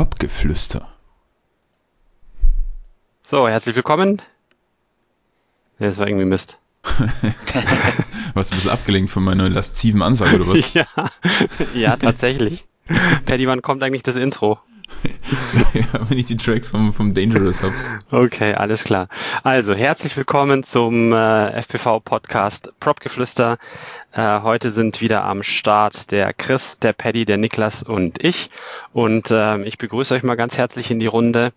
Propgeflüster. So, herzlich willkommen. Ja, das war irgendwie Mist. Warst du ein bisschen abgelenkt von meiner lasziven Ansage oder was? ja, ja, tatsächlich. Paddy, wann kommt eigentlich das Intro? Ja, wenn ich die Tracks vom, vom Dangerous habe. Okay, alles klar. Also, herzlich willkommen zum äh, FPV-Podcast Propgeflüster. Äh, heute sind wieder am Start der Chris, der Paddy, der Niklas und ich. Und äh, ich begrüße euch mal ganz herzlich in die Runde.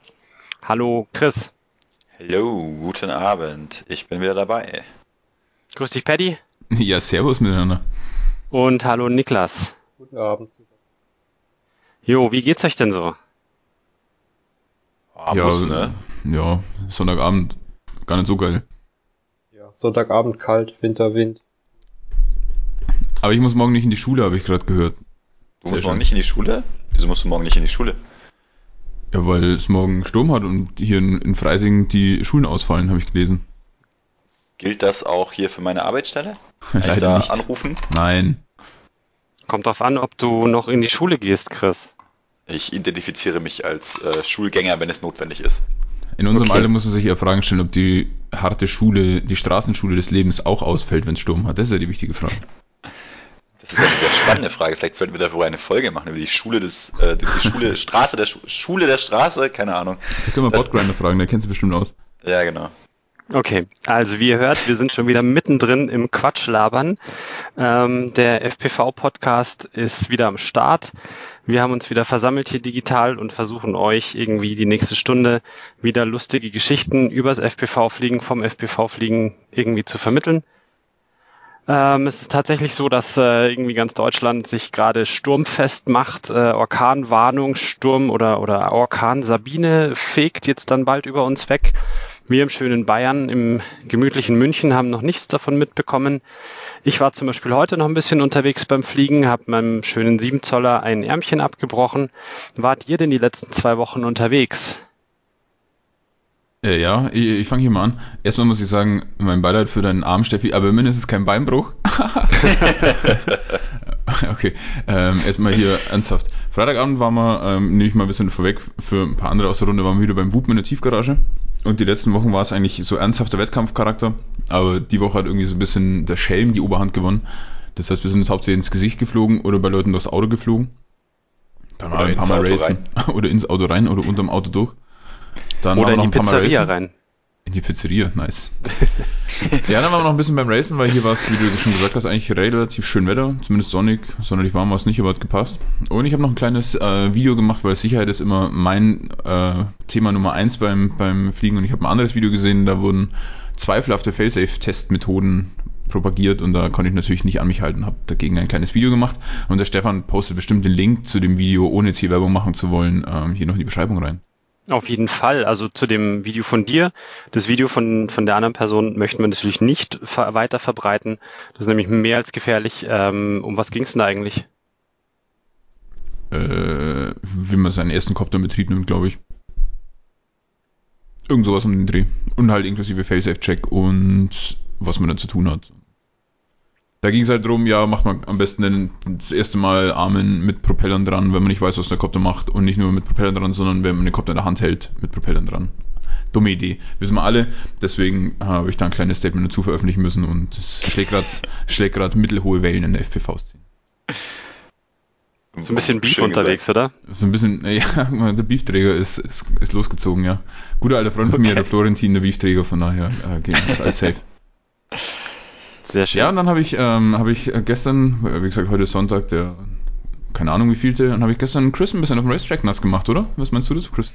Hallo Chris. Hallo, guten Abend. Ich bin wieder dabei. Grüß dich, Paddy. Ja, servus miteinander. Und hallo Niklas. Guten Abend zusammen. Jo, wie geht's euch denn so? Ah, ja, muss, ne? ja, Sonntagabend gar nicht so geil. Ja, Sonntagabend kalt, Winter, Wind. Aber ich muss morgen nicht in die Schule, habe ich gerade gehört. Du Sehr musst morgen nicht in die Schule? Wieso musst du morgen nicht in die Schule? Ja, weil es morgen Sturm hat und hier in, in Freising die Schulen ausfallen, habe ich gelesen. Gilt das auch hier für meine Arbeitsstelle? Kann ich Leider da nicht. anrufen? Nein. Kommt drauf an, ob du noch in die Schule gehst, Chris. Ich identifiziere mich als äh, Schulgänger, wenn es notwendig ist. In unserem Okay. Alter muss man sich ja Fragen stellen, ob die harte Schule, die Straßenschule des Lebens auch ausfällt, wenn es Sturm hat. Das ist ja die wichtige Frage. Das ist eine sehr spannende Frage. Vielleicht sollten wir darüber eine Folge machen, über die Schule des, äh, die Schule, Straße der Schu Schule der Straße, keine Ahnung. Da können wir Botgrinder fragen, der kennt sich bestimmt aus. Ja, genau. Okay, also wie ihr hört, wir sind schon wieder mittendrin im Quatschlabern. Ähm, der FPV-Podcast ist wieder am Start. Wir haben uns wieder versammelt hier digital und versuchen euch irgendwie die nächste Stunde wieder lustige Geschichten übers FPV-Fliegen, vom FPV-Fliegen irgendwie zu vermitteln. Ähm, es ist tatsächlich so, dass äh, irgendwie ganz Deutschland sich gerade sturmfest macht. Äh, Orkanwarnung, Sturm oder, oder Orkan Sabine fegt jetzt dann bald über uns weg. Wir im schönen Bayern, im gemütlichen München haben noch nichts davon mitbekommen. Ich war zum Beispiel heute noch ein bisschen unterwegs beim Fliegen, habe meinem schönen 7 Zoller ein Ärmchen abgebrochen. Wart ihr denn die letzten zwei Wochen unterwegs? Äh, ja, ich, ich fange hier mal an. Erstmal muss ich sagen, mein Beileid für deinen Arm, Steffi, aber mindestens kein Beinbruch. okay, ähm, erstmal hier ernsthaft. Freitagabend waren wir, ähm, nehme ich mal ein bisschen vorweg, für ein paar andere aus der Runde waren wir wieder beim Wupen in der Tiefgarage. Und die letzten Wochen war es eigentlich so ernsthafter Wettkampfcharakter. Aber die Woche hat irgendwie so ein bisschen der Schelm die Oberhand gewonnen. Das heißt, wir sind uns hauptsächlich ins Gesicht geflogen oder bei Leuten durchs Auto geflogen. Dann Oder ein ins paar Mal Auto racen. Oder ins Auto rein oder unterm Auto durch. Dann Oder in die noch ein paar Mal Pizzeria rein? In die Pizzeria, nice. ja, dann waren wir noch ein bisschen beim Racen, weil hier war es, wie du schon gesagt hast, eigentlich relativ schön Wetter, zumindest sonnig, sonderlich warm war es nicht, aber hat gepasst. Und ich habe noch ein kleines äh, Video gemacht, weil Sicherheit ist immer mein äh, Thema Nummer eins beim, beim Fliegen und ich habe ein anderes Video gesehen, da wurden zweifelhafte Failsafe-Testmethoden propagiert und da konnte ich natürlich nicht an mich halten, habe dagegen ein kleines Video gemacht und der Stefan postet bestimmt den Link zu dem Video, ohne jetzt hier Werbung machen zu wollen, ähm, hier noch in die Beschreibung rein. Auf jeden Fall. Also zu dem Video von dir. Das Video von, von der anderen Person möchten wir natürlich nicht weiter verbreiten. Das ist nämlich mehr als gefährlich. Ähm, um was ging es denn da eigentlich? äh, wie man seinen ersten Kopter in Betrieb nimmt, glaube ich. Irgend sowas um den Dreh. Und halt inklusive Failsafe-Check und was man dann zu tun hat. Da ging es halt drum, ja, macht man am besten den, das erste Mal Armen mit Propellern dran, wenn man nicht weiß, was der Kopter macht. Und nicht nur mit Propellern dran, sondern wenn man den Kopter in der Hand hält, mit Propellern dran. Dumme Idee. Wissen wir alle. Deswegen habe ich da ein kleines Statement dazu veröffentlichen müssen und es schlägt gerade mittelhohe Wellen in der FPV-Szene. So ein bisschen Beef Schön unterwegs, oder? So ein bisschen, äh, ja, der Beefträger ist, ist, ist losgezogen, ja. Guter alter Freund von mir, Okay. der Florentin, der Beefträger, von daher äh, geht das alles safe. Sehr schön. Ja, und dann habe ich, ähm, habe ich äh, gestern, äh, wie gesagt, heute ist Sonntag, der, keine Ahnung wie vielte, dann habe ich gestern Chris ein bisschen auf dem Racetrack nass gemacht, oder? Was meinst du dazu, Chris?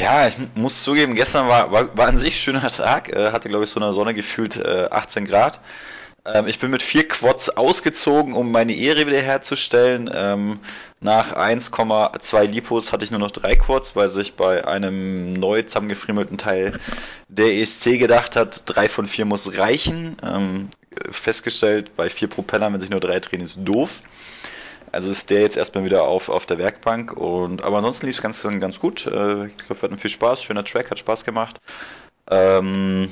Ja, ich muss zugeben, gestern war, war, war an sich ein schöner Tag, äh, hatte glaube ich so eine Sonne gefühlt äh, 18 Grad. Ähm, ich bin mit vier Quads ausgezogen, um meine Ehre wiederherzustellen. Ähm, nach 1,2 Lipos hatte ich nur noch drei Quads, weil sich bei einem neu zusammengefriemelten Teil der ESC gedacht hat, drei von vier muss reichen. Ähm, festgestellt, bei vier Propellern, wenn sich nur drei drehen, ist doof. Also ist der jetzt erstmal wieder auf, auf der Werkbank und aber ansonsten lief es ganz, ganz gut. Äh, ich glaube, wir hatten viel Spaß, schöner Track, hat Spaß gemacht. Ähm,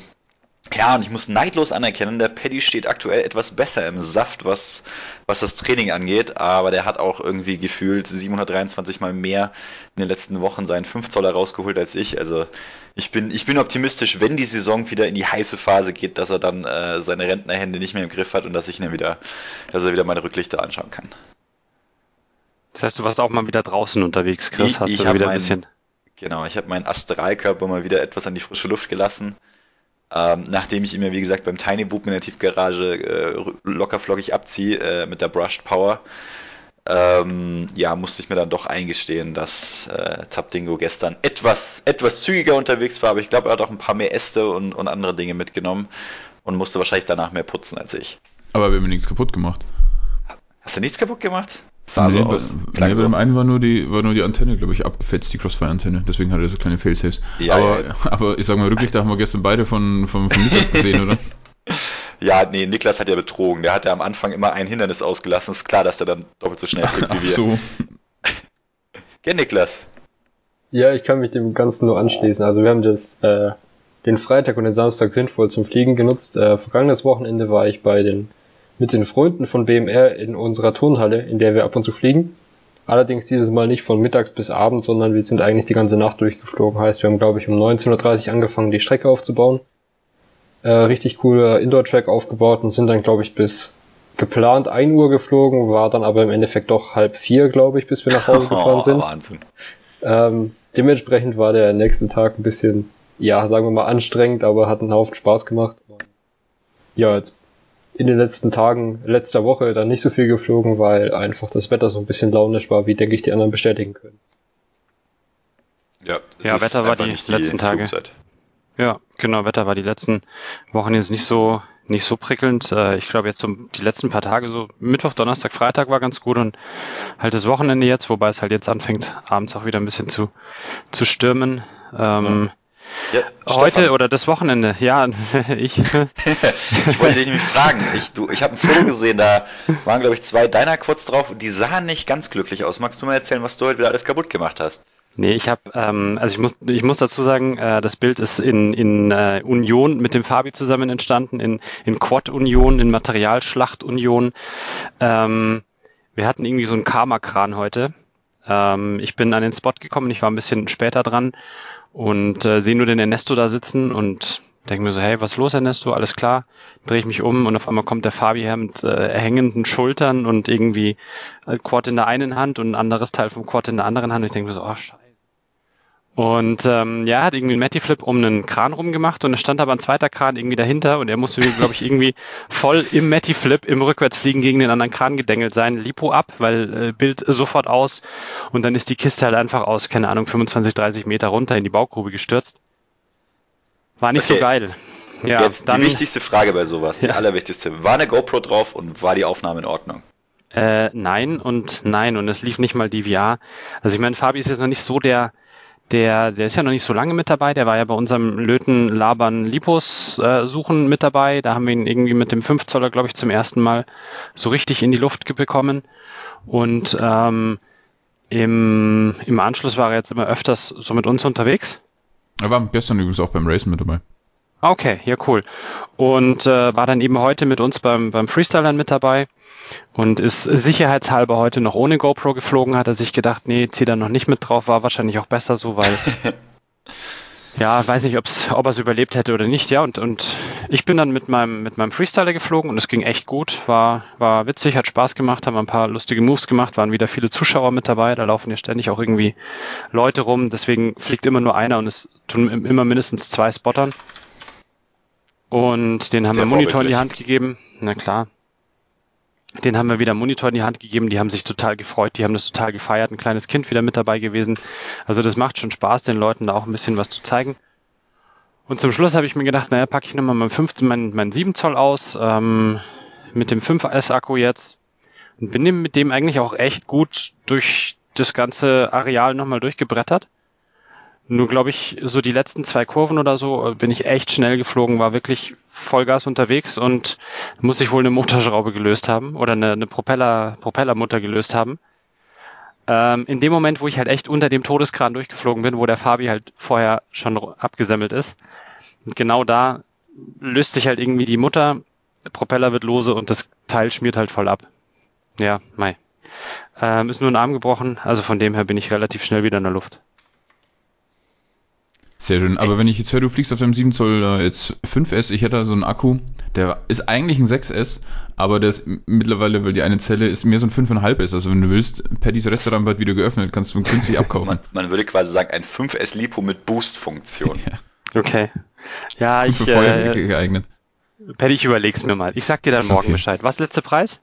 Ja, und ich muss neidlos anerkennen, der Paddy steht aktuell etwas besser im Saft, was, was das Training angeht, aber der hat auch irgendwie gefühlt 723 mal mehr in den letzten Wochen seinen 5 Zoller rausgeholt als ich. Also ich bin, ich bin optimistisch, wenn die Saison wieder in die heiße Phase geht, dass er dann äh, seine Rentnerhände nicht mehr im Griff hat und dass ich ihn wieder, dass er wieder meine Rücklichter anschauen kann. Das heißt, du warst auch mal wieder draußen unterwegs, Chris, Ich- hast ich du wieder ein bisschen. Genau, ich habe meinen Astralkörper mal wieder etwas an die frische Luft gelassen. Ähm, nachdem ich ihn mir, wie gesagt, beim Tiny Whoop in der Tiefgarage äh, locker flockig abziehe äh, mit der Brushed Power, ähm, ja, musste ich mir dann doch eingestehen, dass äh, Tapdingo gestern etwas, etwas zügiger unterwegs war, aber ich glaube, er hat auch ein paar mehr Äste und, und andere Dinge mitgenommen und musste wahrscheinlich danach mehr putzen als ich. Aber wir haben nichts kaputt gemacht. Hast du nichts kaputt gemacht? Sah nee, so bei, aus. nee, bei so. dem einen war nur die, war nur die Antenne, glaube ich, abgefetzt, die Crossfire-Antenne. Deswegen hatte er so kleine Failsafes. Ja, aber, ja. aber ich sag mal, Rücklichter haben wir gestern beide von, von, von Niklas gesehen, oder? Ja, nee, Niklas hat ja betrogen. Der hat ja am Anfang immer ein Hindernis ausgelassen. Ist klar, dass der dann doppelt so schnell fliegt wie Ach wir. so. Gell, Niklas? Ja, ich kann mich dem Ganzen nur anschließen. Also wir haben das, äh, den Freitag und den Samstag sinnvoll zum Fliegen genutzt. Äh, vergangenes Wochenende war ich bei den, mit den Freunden von BMR in unserer Turnhalle, in der wir ab und zu fliegen. Allerdings dieses Mal nicht von mittags bis abends, sondern wir sind eigentlich die ganze Nacht durchgeflogen. Heißt, wir haben, glaube ich, um 19.30 Uhr angefangen, die Strecke aufzubauen. Äh, richtig cooler Indoor-Track aufgebaut und sind dann, glaube ich, bis geplant 1 Uhr geflogen, war dann aber im Endeffekt doch halb vier, glaube ich, bis wir nach Hause gefahren sind. Oh, Wahnsinn. Ähm, dementsprechend war der nächste Tag ein bisschen, ja, sagen wir mal anstrengend, aber hat einen Haufen Spaß gemacht. Ja, jetzt in den letzten Tagen, letzter Woche dann nicht so viel geflogen, weil einfach das Wetter so ein bisschen launisch war, wie denke ich die anderen bestätigen können. Ja, Ja, ist Wetter war die nicht letzten Tage. Flugzeit. Ja, genau, Wetter war die letzten Wochen jetzt nicht so nicht so prickelnd. Äh, Ich glaube jetzt so die letzten paar Tage, so Mittwoch, Donnerstag, Freitag war ganz gut und halt das Wochenende jetzt, wobei es halt jetzt anfängt, abends auch wieder ein bisschen zu, zu stürmen. Ähm, Ja, heute Stefan, oder das Wochenende, ja, ich, ich wollte dich nämlich fragen. Ich, du, ich habe ein Foto gesehen, da waren, glaube ich, zwei deiner Quads drauf und die sahen nicht ganz glücklich aus. Magst du mal erzählen, was du heute wieder alles kaputt gemacht hast? Nee, ich habe, ähm, also ich muss, ich muss dazu sagen, äh, das Bild ist in, in äh, Union mit dem Fabi zusammen entstanden, in, in Quad-Union, in Materialschlacht-Union. Ähm, wir hatten irgendwie so einen Karma-Kran heute. Ähm, ich bin an den Spot gekommen, ich war ein bisschen später dran und äh, sehe nur den Ernesto da sitzen und denke mir so, hey, was los, Ernesto? Alles klar. Drehe ich mich um und auf einmal kommt der Fabi her mit äh, hängenden Schultern und irgendwie äh, Quad in der einen Hand und ein anderes Teil vom Quad in der anderen Hand. Und ich denke mir so, oh, scheiße. Und ähm, ja, hat irgendwie einen Matty-Flip um einen Kran rumgemacht und es stand aber ein zweiter Kran irgendwie dahinter und er musste, glaube ich, irgendwie voll im Matty-Flip im Rückwärtsfliegen gegen den anderen Kran gedengelt sein. Lipo ab, weil äh, Bild sofort aus und dann ist die Kiste halt einfach aus, keine Ahnung, 25, 30 Meter runter in die Baugrube gestürzt. War nicht Okay. so geil. Ja, Jetzt dann, die wichtigste Frage bei sowas, die Ja. allerwichtigste. War eine GoPro drauf und war die Aufnahme in Ordnung? Äh, nein und nein und es lief nicht mal DVR. Also ich meine, Fabi ist jetzt noch nicht so der, der, der ist ja noch nicht so lange mit dabei. Der war ja bei unserem Löten Labern Lipos äh, Suchen mit dabei. Da haben wir ihn irgendwie mit dem 5 Zoller, glaube ich, zum ersten Mal so richtig in die Luft bekommen. Und ähm, im, im Anschluss war er jetzt immer öfters so mit uns unterwegs. Er war gestern übrigens auch beim Racen mit dabei. Ah, Okay, ja cool. Und äh, war dann eben heute mit uns beim, beim Freestylern mit dabei und ist sicherheitshalber heute noch ohne GoPro geflogen, hat er sich gedacht, nee, zieh da noch nicht mit drauf, war wahrscheinlich auch besser so, weil ja, weiß nicht, ob's, ob er es überlebt hätte oder nicht, ja, und, und ich bin dann mit meinem, mit meinem Freestyler geflogen und es ging echt gut, war, war witzig, hat Spaß gemacht, haben ein paar lustige Moves gemacht, waren wieder viele Zuschauer mit dabei, da laufen ja ständig auch irgendwie Leute rum, deswegen fliegt immer nur einer und es tun im- immer mindestens zwei Spottern. Und den haben Sehr wir Monitor in die. Hand gegeben, na klar. Den haben wir wieder Monitor in die Hand gegeben, die haben sich total gefreut, die haben das total gefeiert, ein kleines Kind wieder mit dabei gewesen. Also das macht schon Spaß, den Leuten da auch ein bisschen was zu zeigen. Und zum Schluss habe ich mir gedacht, naja, packe ich nochmal meinen 15, meinen, meinen 7 Zoll aus, ähm, mit dem 5S Akku jetzt. Und bin mit dem eigentlich auch echt gut durch das ganze Areal nochmal durchgebrettert. Nur glaube ich, so die letzten zwei Kurven oder so äh, bin ich echt schnell geflogen, war wirklich Vollgas unterwegs und muss ich wohl eine Motorschraube gelöst haben oder eine, eine Propeller, Propellermutter gelöst haben. Ähm, in dem Moment, wo ich halt echt unter dem Todeskran durchgeflogen bin, wo der Fabi halt vorher schon abgesemmelt ist. Genau da löst sich halt irgendwie die Mutter, Propeller wird lose und das Teil schmiert halt voll ab. Ja, mei. Ähm, ist nur ein Arm gebrochen, also von dem her bin ich relativ schnell wieder in der Luft. Sehr schön. Aber wenn ich jetzt höre, du fliegst auf dem 7 Zoll äh, jetzt 5S, ich hätte da so einen Akku, der ist eigentlich ein 6S, aber der ist mittlerweile, weil die eine Zelle ist mehr so ein 5,5S. Also wenn du willst, Paddys Restaurant wird wieder geöffnet, kannst du günstig abkaufen. Man, man, würde quasi sagen, ein 5S Lipo mit Boost-Funktion. Ja. Okay. Ja, ich. Für äh, geeignet. Paddy, ich überleg's mir mal. Ich sag dir dann morgen okay. Bescheid. Was letzte Preis?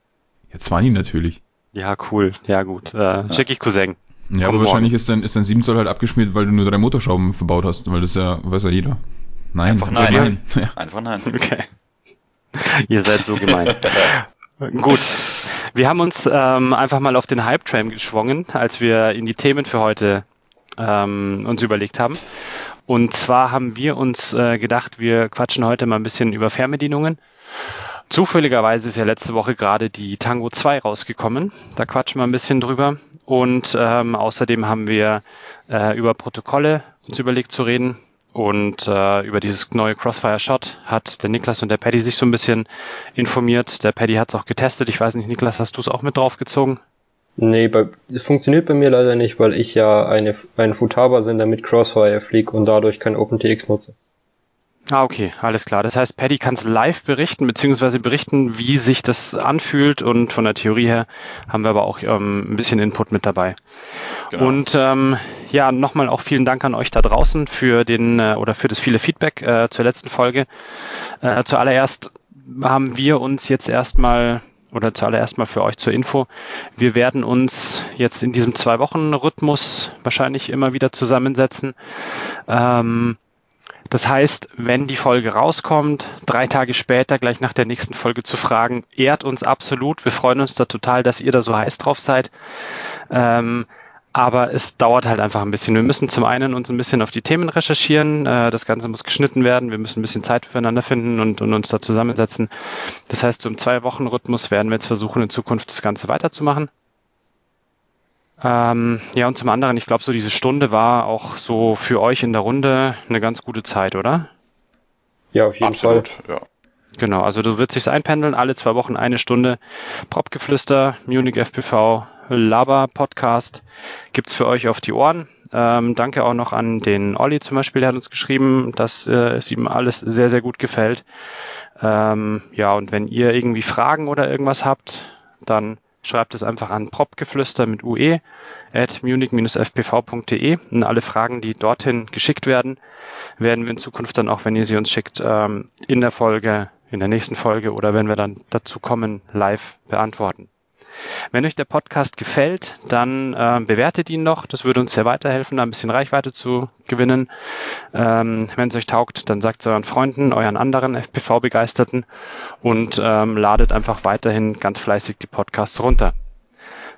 Ja, 20 natürlich. Ja, cool. Ja, gut. Äh, ja. Schick ich Cousin. Ja, aber wahrscheinlich ist dein, ist dein 7 Zoll halt abgeschmiert, weil du nur drei Motorschrauben verbaut hast, weil das ja, weiß ja jeder. Nein. Einfach nein. nein. Ja. Einfach nein. Okay. Ihr seid so gemein. Gut. Wir haben uns ähm, einfach mal auf den Hype-Train geschwungen, als wir in die Themen für heute ähm, uns überlegt haben. Und zwar haben wir uns äh, gedacht, wir quatschen heute mal ein bisschen über Fernbedienungen Zufälligerweise ist ja letzte Woche gerade die Tango 2 rausgekommen. Da quatschen wir ein bisschen drüber. Und ähm, außerdem haben wir äh, über Protokolle uns überlegt zu reden. Und äh, über dieses neue Crossfire Shot hat der Niklas und der Paddy sich so ein bisschen informiert. Der Paddy hat es auch getestet. Ich weiß nicht, Niklas, hast du es auch mit draufgezogen? Nee, bei, es funktioniert bei mir leider nicht, weil ich ja eine, einen Futaba-Sender mit Crossfire fliege und dadurch kein OpenTX nutze. Ah, okay, alles klar. Das heißt, Paddy kann es live berichten, beziehungsweise berichten, wie sich das anfühlt und von der Theorie her haben wir aber auch ähm, ein bisschen Input mit dabei. Genau. Und ähm, ja, nochmal auch vielen Dank an euch da draußen für den äh, oder für das viele Feedback äh, zur letzten Folge. Äh, zuallererst haben wir uns jetzt erstmal oder zuallererst mal für euch zur Info. Wir werden uns jetzt in diesem zwei Wochen Rhythmus wahrscheinlich immer wieder zusammensetzen. Ähm, das heißt, wenn die Folge rauskommt, drei Tage später, gleich nach der nächsten Folge zu fragen, ehrt uns absolut. Wir freuen uns da total, dass ihr da so heiß drauf seid. Ähm, aber es dauert halt einfach ein bisschen. Wir müssen zum einen uns ein bisschen auf die Themen recherchieren. Äh, das Ganze muss geschnitten werden. Wir müssen ein bisschen Zeit füreinander finden und, und uns da zusammensetzen. Das heißt, so Zwei-Wochen-Rhythmus werden wir jetzt versuchen, in Zukunft das Ganze weiterzumachen. Ähm, ja, und zum anderen, ich glaube, so diese Stunde war auch so für euch in der Runde eine ganz gute Zeit, oder? Ja, auf jeden Absolut, Fall. Ja. Genau, also du wirst dich einpendeln, alle zwei Wochen eine Stunde Propgeflüster, Munich FPV, Laber Podcast gibt's für euch auf die Ohren. Ähm, danke auch noch an den Olli zum Beispiel, der hat uns geschrieben, dass äh, es ihm alles sehr, sehr gut gefällt. Ähm, ja, und wenn ihr irgendwie Fragen oder irgendwas habt, dann schreibt es einfach an propgeflüster mit ue at munich-fpv.de und alle Fragen, die dorthin geschickt werden, werden wir in Zukunft dann auch, wenn ihr sie uns schickt, ähm, in der Folge, in der nächsten Folge oder wenn wir dann dazu kommen, live beantworten. Wenn euch der Podcast gefällt, dann äh, bewertet ihn noch. Das würde uns sehr weiterhelfen, da ein bisschen Reichweite zu gewinnen. Ähm, Wenn es euch taugt, dann sagt es euren Freunden, euren anderen FPV-Begeisterten und ähm, ladet einfach weiterhin ganz fleißig die Podcasts runter.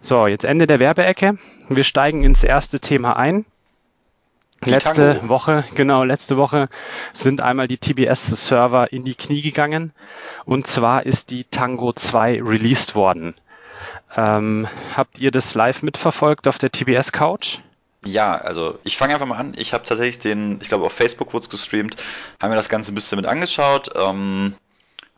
So, jetzt Ende der Werbeecke. Wir steigen ins erste Thema ein. Die letzte Tango. Woche, genau, letzte Woche sind einmal die TBS-Server in die Knie gegangen. Und zwar ist die Tango 2 released worden. Ähm, habt ihr das live mitverfolgt auf der TBS Couch? Ja, also ich fange einfach mal an. Ich habe tatsächlich den, ich glaube auf Facebook wurde es gestreamt, haben wir das Ganze ein bisschen mit angeschaut. Ähm,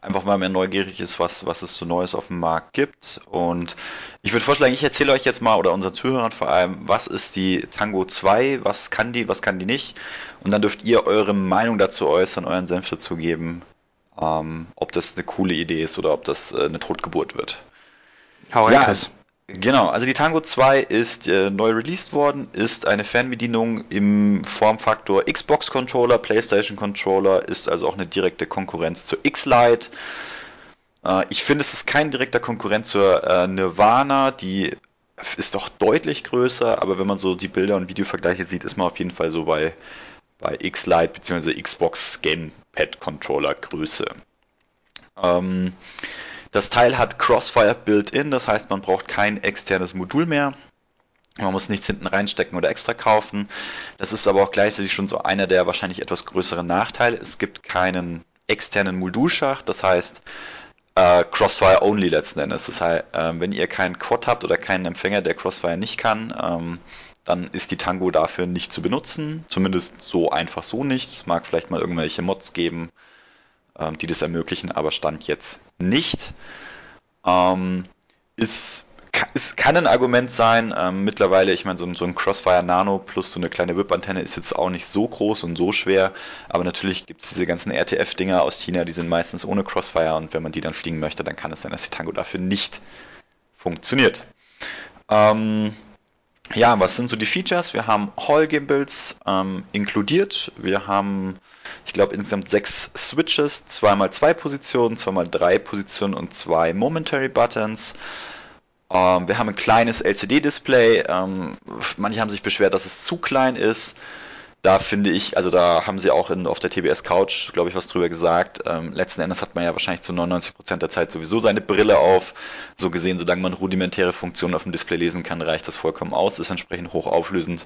einfach weil man neugierig ist, was, was es so Neues auf dem Markt gibt. Und ich würde vorschlagen, ich erzähle euch jetzt mal oder unseren Zuhörern vor allem, was ist die Tango 2, was kann die, was kann die nicht. Und dann dürft ihr eure Meinung dazu äußern, euren Senf dazu geben, ähm, ob das eine coole Idee ist oder ob das äh, eine Totgeburt wird. Hau rein, ja, Chris. Genau, also die Tango 2 ist äh, neu released worden, ist eine Fernbedienung im Formfaktor Xbox Controller, PlayStation Controller, ist also auch eine direkte Konkurrenz zur X-Lite. Äh, ich finde, es ist kein direkter Konkurrent zur äh, Nirvana, die ist doch deutlich größer, aber wenn man so die Bilder und Videovergleiche sieht, ist man auf jeden Fall so bei, bei X-Lite bzw. Xbox Gamepad Controller Größe. Ähm, das Teil hat Crossfire built-in, das heißt, man braucht kein externes Modul mehr. Man muss nichts hinten reinstecken oder extra kaufen. Das ist aber auch gleichzeitig schon so einer der wahrscheinlich etwas größeren Nachteile. Es gibt keinen externen Modulschacht, das heißt äh, Crossfire only letzten Endes. Das heißt, äh, wenn ihr keinen Quad habt oder keinen Empfänger, der Crossfire nicht kann, ähm, dann ist die Tango dafür nicht zu benutzen. Zumindest so einfach so nicht. Es mag vielleicht mal irgendwelche Mods geben, ähm, die das ermöglichen, aber Stand jetzt nicht. Ähm, ist es kann ein Argument sein. Ähm, mittlerweile, ich meine, so, so, ein Crossfire Nano plus so eine kleine Whip-Antenne ist jetzt auch nicht so groß und so schwer. Aber natürlich gibt es diese ganzen RTF-Dinger aus China, die sind meistens ohne Crossfire und wenn man die dann fliegen möchte, dann kann es sein, dass die Tango dafür nicht funktioniert. Ähm, ja, was sind so die Features? Wir haben Hall Gimbals ähm, inkludiert. Wir haben, ich glaube, insgesamt sechs Switches, zweimal zwei Positionen, zweimal drei Positionen und zwei Momentary Buttons. Ähm, wir haben ein kleines LCD-Display. Ähm, manche haben sich beschwert, dass es zu klein ist. Da finde ich, also da haben sie auch in, auf der TBS Couch, glaube ich, was drüber gesagt. Ähm, letzten Endes hat man ja wahrscheinlich zu 99% der Zeit sowieso seine Brille auf. So gesehen, solange man rudimentäre Funktionen auf dem Display lesen kann, reicht das vollkommen aus. Ist entsprechend hochauflösend.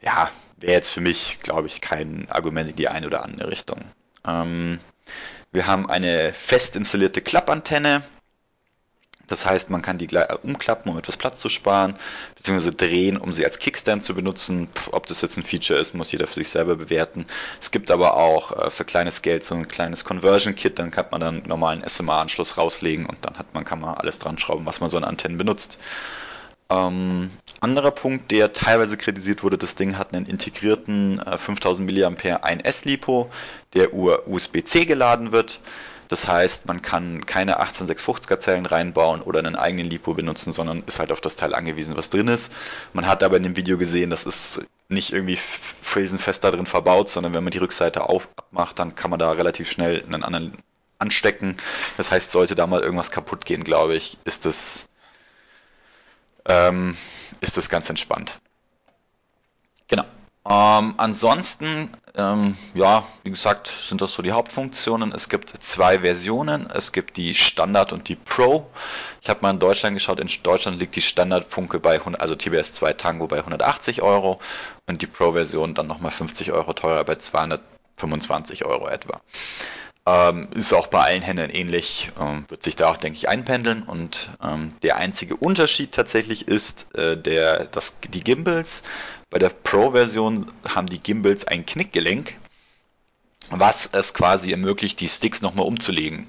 Ja, wäre jetzt für mich, glaube ich, kein Argument in die eine oder andere Richtung. Ähm, wir haben eine fest installierte Klappantenne. Das heißt, man kann die äh, umklappen, um etwas Platz zu sparen, beziehungsweise drehen, um sie als Kickstand zu benutzen. Ob das jetzt ein Feature ist, muss jeder für sich selber bewerten. Es gibt aber auch äh, für kleines Geld so ein kleines Conversion-Kit, dann kann man dann einen normalen SMA-Anschluss rauslegen und dann hat man, kann man alles dran schrauben, was man so an Antennen benutzt. Ähm, anderer Punkt, der teilweise kritisiert wurde, das Ding hat einen integrierten äh, 5000 mAh 1S-LiPo, der USB-C geladen wird. Das heißt, man kann keine 18650er Zellen reinbauen oder einen eigenen LiPo benutzen, sondern ist halt auf das Teil angewiesen, was drin ist. Man hat aber in dem Video gesehen, das ist nicht irgendwie felsenfest da drin verbaut, sondern wenn man die Rückseite abmacht, dann kann man da relativ schnell einen anderen anstecken. Das heißt, sollte da mal irgendwas kaputt gehen, glaube ich, ist das, ähm, ist das ganz entspannt. Genau. Ähm, ansonsten, ähm, ja, wie gesagt, sind das so die Hauptfunktionen. Es gibt zwei Versionen. Es gibt die Standard und die Pro. Ich habe mal in Deutschland geschaut. In Deutschland liegt die Standardfunke bei, also TBS 2 Tango bei 180 Euro und die Pro-Version dann nochmal 50 Euro teurer bei 225 Euro etwa. Ähm, ist auch bei allen Händlern ähnlich, ähm, wird sich da auch, denke ich, einpendeln. Und ähm, der einzige Unterschied tatsächlich ist äh, der, das, die Gimbals. Bei der Pro-Version haben die Gimbals ein Knickgelenk, was es quasi ermöglicht, die Sticks nochmal umzulegen.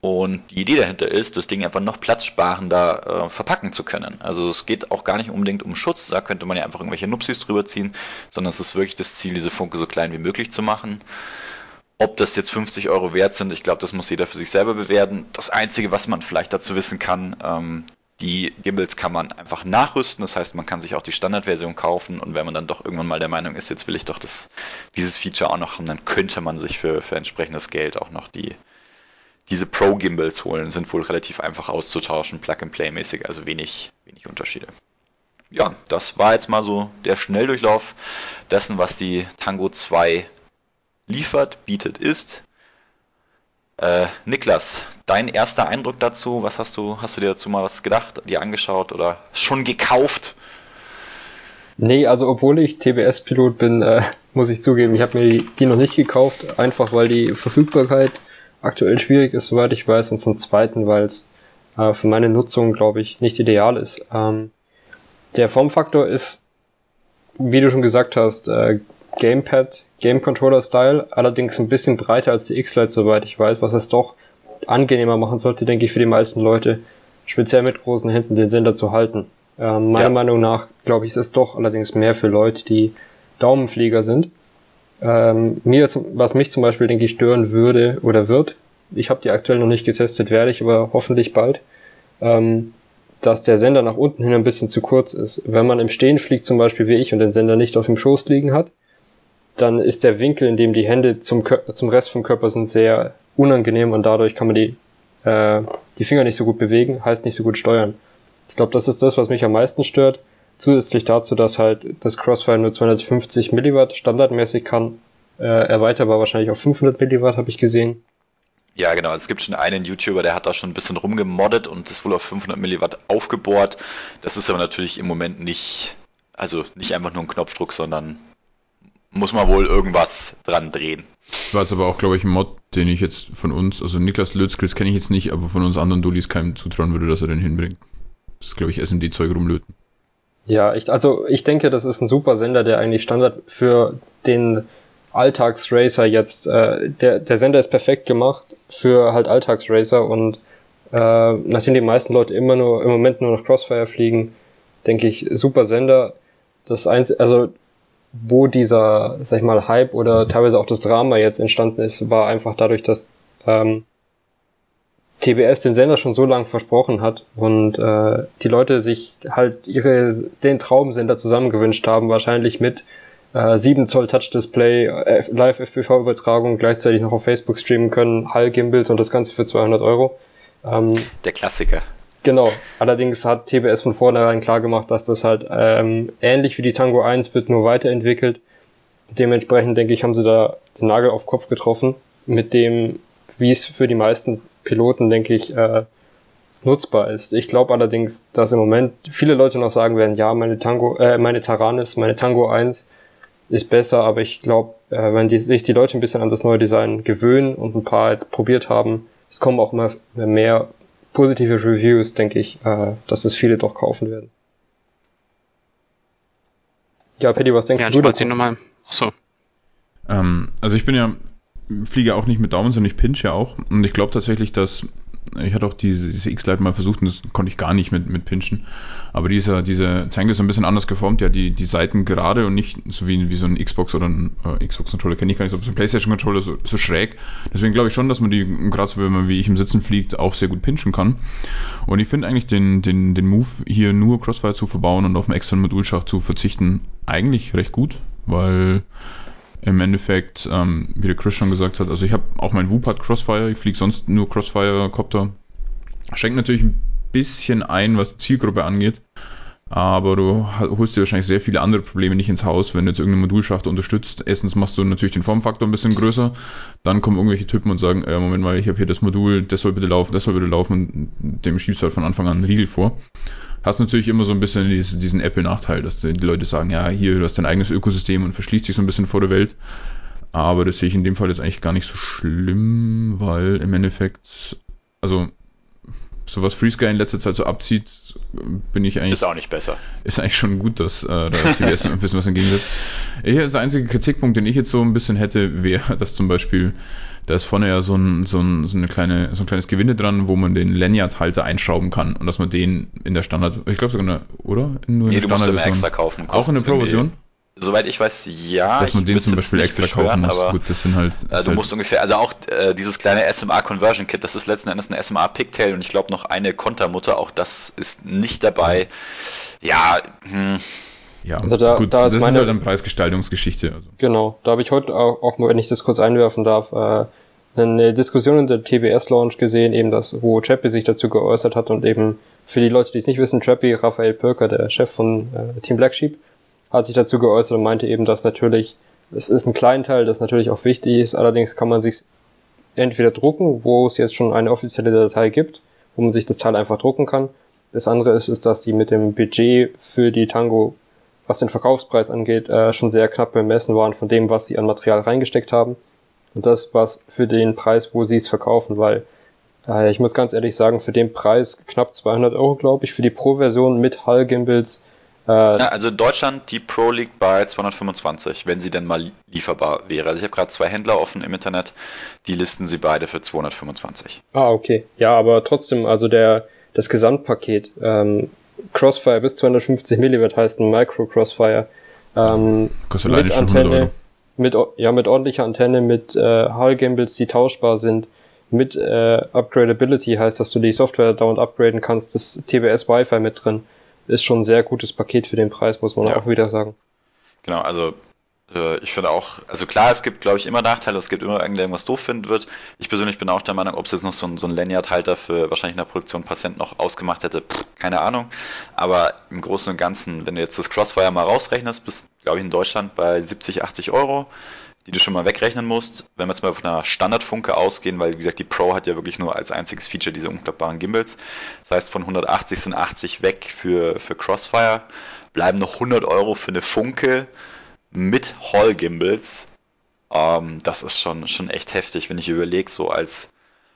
Und die Idee dahinter ist, das Ding einfach noch platzsparender äh, verpacken zu können. Also es geht auch gar nicht unbedingt um Schutz, da könnte man ja einfach irgendwelche Nupsis drüber ziehen, sondern es ist wirklich das Ziel, diese Funke so klein wie möglich zu machen. Ob das jetzt 50 Euro wert sind, ich glaube, das muss jeder für sich selber bewerten. Das Einzige, was man vielleicht dazu wissen kann, ähm, die Gimbals kann man einfach nachrüsten, das heißt, man kann sich auch die Standardversion kaufen und wenn man dann doch irgendwann mal der Meinung ist, jetzt will ich doch das, dieses Feature auch noch haben, dann könnte man sich für, für entsprechendes Geld auch noch die, diese Pro-Gimbals holen. Sind wohl relativ einfach auszutauschen, Plug-and-Play-mäßig, also wenig, wenig Unterschiede. Ja, das war jetzt mal so der Schnelldurchlauf dessen, was die Tango 2 liefert, bietet, ist. Äh, Niklas, dein erster Eindruck dazu, was hast du, hast du dir dazu mal was gedacht, dir angeschaut oder schon gekauft? Nee, also obwohl ich TBS-Pilot bin, äh, muss ich zugeben, ich habe mir die, die, noch nicht gekauft, einfach weil die Verfügbarkeit aktuell schwierig ist, soweit ich weiß, und zum Zweiten, weil es äh, für meine Nutzung, glaube ich, nicht ideal ist. Ähm, der Formfaktor ist, wie du schon gesagt hast, äh, Gamepad, Game Controller Style, allerdings ein bisschen breiter als die X-Lite, soweit ich weiß, was es doch angenehmer machen sollte, denke ich, für die meisten Leute, speziell mit großen Händen den Sender zu halten. Ähm, meiner ja. Meinung nach, glaube ich, ist es doch allerdings mehr für Leute, die Daumenflieger sind. Ähm, mir, was mich zum Beispiel, denke ich, stören würde oder wird, ich habe die aktuell noch nicht getestet, werde ich aber hoffentlich bald, ähm, dass der Sender nach unten hin ein bisschen zu kurz ist. Wenn man im Stehen fliegt, zum Beispiel wie ich, und den Sender nicht auf dem Schoß liegen hat, dann ist der Winkel, in dem die Hände zum, zum Rest vom Körper sind, sehr unangenehm und dadurch kann man die, äh, die Finger nicht so gut bewegen, heißt nicht so gut steuern. Ich glaube, das ist das, was mich am meisten stört. Zusätzlich dazu, dass halt das Crossfire nur 250 Milliwatt standardmäßig kann, äh, erweiterbar wahrscheinlich auf 500 Milliwatt, habe ich gesehen. Ja, genau. Es gibt schon einen YouTuber, der hat da schon ein bisschen rumgemoddet und ist wohl auf 500 Milliwatt aufgebohrt. Das ist aber natürlich im Moment nicht, also nicht einfach nur ein Knopfdruck, sondern muss man wohl irgendwas dran drehen. War es aber auch, glaube ich, ein Mod, den ich jetzt von uns, also Niklas Lötzkels kenne ich jetzt nicht, aber von uns anderen Dullis keinem zutrauen würde, dass er den hinbringt. Das ist, glaube ich, SMD-Zeug rumlöten. Ja, ich, also ich denke, das ist ein super Sender, der eigentlich Standard für den Alltagsracer jetzt, äh, der, der Sender ist perfekt gemacht für halt Alltagsracer und äh, nachdem die meisten Leute immer nur im Moment nur noch Crossfire fliegen, denke ich, super Sender. Das einzige, also wo dieser, sag ich mal, Hype oder teilweise auch das Drama jetzt entstanden ist, war einfach dadurch, dass ähm, TBS den Sender schon so lange versprochen hat und äh, die Leute sich halt ihre den Traumsender zusammengewünscht haben, wahrscheinlich mit äh, 7 Zoll Touch Display, äh, Live FPV Übertragung, gleichzeitig noch auf Facebook streamen können, Hall Gimbals und das Ganze für 200 Euro. Ähm, Der Klassiker. Genau. Allerdings hat TBS von vornherein klar gemacht, dass das halt ähm, ähnlich wie die Tango 1 wird, nur weiterentwickelt. Dementsprechend denke ich, haben sie da den Nagel auf Kopf getroffen, mit dem, wie es für die meisten Piloten, denke ich, äh, nutzbar ist. Ich glaube allerdings, dass im Moment viele Leute noch sagen werden, ja, meine Tango, äh, meine Taranis, meine Tango 1 ist besser, aber ich glaube, äh, wenn die, sich die Leute ein bisschen an das neue Design gewöhnen und ein paar jetzt probiert haben, es kommen auch immer mehr positive Reviews, denke ich, äh, dass es viele doch kaufen werden. Ja, Paddy, was denkst ja, du dazu? Nochmal. Achso. Ähm, also ich bin ja, fliege auch nicht mit Daumen, sondern ich pinch ja auch. Und ich glaube tatsächlich, dass ich hatte auch diese, X-Lite mal versucht und das konnte ich gar nicht mit, mit Pinchen. Aber dieser, diese Zange ist ein bisschen anders geformt, ja, die, die Seiten gerade und nicht so wie, wie so ein Xbox oder ein äh, Xbox-Controller, kenne ich gar nicht, so ein PlayStation-Controller so, so schräg. Deswegen glaube ich schon, dass man die, gerade so, wenn man wie ich im Sitzen fliegt, auch sehr gut pinchen kann. Und ich finde eigentlich den, den, den Move, hier nur Crossfire zu verbauen und auf einen externen Modulschacht zu verzichten, eigentlich recht gut, weil im Endeffekt, ähm, wie der Chris schon gesagt hat, also ich habe auch mein Wupad Crossfire, ich fliege sonst nur Crossfire-Copter. Schenkt natürlich ein bisschen ein, was die Zielgruppe angeht, aber du holst dir wahrscheinlich sehr viele andere Probleme nicht ins Haus, wenn du jetzt irgendeine Modulschacht unterstützt. Erstens machst du natürlich den Formfaktor ein bisschen größer, dann kommen irgendwelche Typen und sagen, äh, Moment mal, ich habe hier das Modul, das soll bitte laufen, das soll bitte laufen und dem schiebst du halt von Anfang an einen Riegel vor hast natürlich immer so ein bisschen diesen Apple-Nachteil, dass die Leute sagen, ja, hier, du hast dein eigenes Ökosystem und verschließt dich so ein bisschen vor der Welt. Aber das sehe ich in dem Fall jetzt eigentlich gar nicht so schlimm, weil im Endeffekt, also so was FreeSky in letzter Zeit so abzieht, bin ich eigentlich. Ist auch nicht besser. Ist eigentlich schon gut, dass äh, da CBS ein bisschen was entgegensetzt. Ich, der einzige Kritikpunkt, den ich jetzt so ein bisschen hätte, wäre, dass zum Beispiel da ist vorne ja so ein, so ein, so eine kleine, so ein kleines Gewinde dran, wo man den Lanyard-Halter einschrauben kann und dass man den in der Standard, ich glaube sogar, eine, oder? Nur nee, du musst immer extra kaufen. Auch in der Pro-Version? Soweit ich weiß, ja. Dass man den zum Beispiel extra kaufen muss. Aber Gut, das sind halt. Äh, du halt musst ungefähr, also auch äh, dieses kleine SMA Conversion Kit, das ist letzten Endes eine SMA Pigtail und ich glaube noch eine Kontermutter, auch das ist nicht dabei. Ja, hm, ja, also da, gut, da ist das meine, ist halt eine Preisgestaltungsgeschichte. Also. Genau, da habe ich heute auch, auch mal, wenn ich das kurz einwerfen darf, äh, eine Diskussion in der TBS-Launch gesehen, eben das, wo Chappie sich dazu geäußert hat und eben für die Leute, die es nicht wissen, Chappie, Raphael Pöker, der Chef von äh, Team Black Sheep, hat sich dazu geäußert und meinte eben, dass natürlich, es ist ein Kleinteil, das natürlich auch wichtig ist, allerdings kann man sich entweder drucken, wo es jetzt schon eine offizielle Datei gibt, wo man sich das Teil einfach drucken kann. Das andere ist, ist, dass die mit dem Budget für die Tango was den Verkaufspreis angeht, äh, schon sehr knapp bemessen waren von dem, was sie an Material reingesteckt haben. Und das was für den Preis, wo sie es verkaufen, weil äh, ich muss ganz ehrlich sagen, für den Preis knapp 200 Euro, glaube ich, für die Pro-Version mit Hull-Gimbals. Äh, ja, also in Deutschland, die Pro liegt bei 225, wenn sie denn mal lieferbar wäre. Also ich habe gerade zwei Händler offen im Internet, die listen sie beide für 225. Ah, okay. Ja, aber trotzdem, also der das Gesamtpaket ähm, Crossfire bis 250 mm heißt ein Micro Crossfire. Ähm, mit Antenne, mit, ja, mit ordentlicher Antenne, mit äh, Hull Gimbals, die tauschbar sind, mit äh, Upgradability heißt, dass du die Software dauernd upgraden kannst, das TBS Wi-Fi mit drin. Ist schon ein sehr gutes Paket für den Preis, muss man ja. auch wieder sagen. Genau, also ich finde auch, also klar, es gibt, glaube ich, immer Nachteile, es gibt immer irgendwer irgendwas doof finden wird. Ich persönlich bin auch der Meinung, ob es jetzt noch so ein, so ein Lanyard-Halter für wahrscheinlich in der Produktion Patient noch ausgemacht hätte, pff, keine Ahnung. Aber im Großen und Ganzen, wenn du jetzt das Crossfire mal rausrechnest, bist, glaube ich, in Deutschland bei 70, 80 Euro, die du schon mal wegrechnen musst. Wenn wir jetzt mal von einer Standardfunke ausgehen, weil, wie gesagt, die Pro hat ja wirklich nur als einziges Feature diese umklappbaren Gimbals. Das heißt, von 180 sind 80 weg für, für Crossfire, bleiben noch 100 Euro für eine Funke mit Hall Gimbals. Ähm, das ist schon, schon echt heftig, wenn ich überlege, so als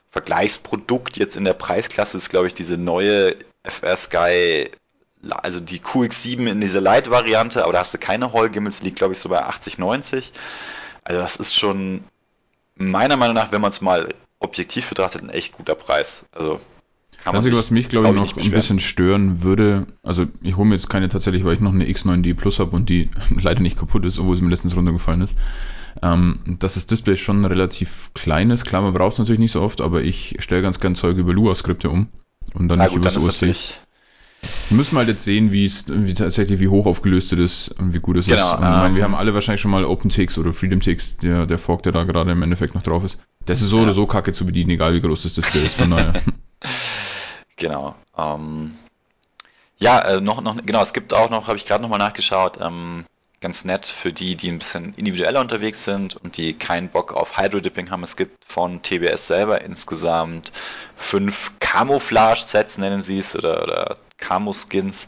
Vergleichsprodukt jetzt in der Preisklasse ist, glaube ich, diese neue FR Sky, also die QX7 in dieser Light-Variante, aber da hast du keine Hall Gimbals, liegt, glaube ich, so bei 80, 90. Also das ist schon meiner Meinung nach, wenn man es mal objektiv betrachtet, ein echt guter Preis. Also kann das Einzige, was mich, glaube glaub ich, noch ein bisschen stören würde, also ich hole mir jetzt keine tatsächlich, weil ich noch eine X9D Plus habe und die leider nicht kaputt ist, obwohl sie mir letztens runtergefallen ist, ähm, dass das Display schon relativ klein ist. Klar, man braucht es natürlich nicht so oft, aber ich stelle ganz gern Zeug über Lua-Skripte um und dann Na nicht über das. Müssen wir halt jetzt sehen, wie es wie tatsächlich wie hoch aufgelöst es ist und wie gut es genau, ist. Und, ähm, meine, wir haben alle wahrscheinlich schon mal OpenTX oder FreedomTX, der, der Fork, der da gerade im Endeffekt noch drauf ist. Das ist so ja. oder so kacke zu bedienen, egal wie groß das Display ist. Von daher. genau. Ähm, ja, äh, noch, noch, genau, es gibt auch noch, habe ich gerade nochmal nachgeschaut, ähm, ganz nett für die, die ein bisschen individueller unterwegs sind und die keinen Bock auf Hydro-Dipping haben. Es gibt von TBS selber insgesamt fünf Camouflage-Sets, nennen sie es, oder, oder Camo-Skins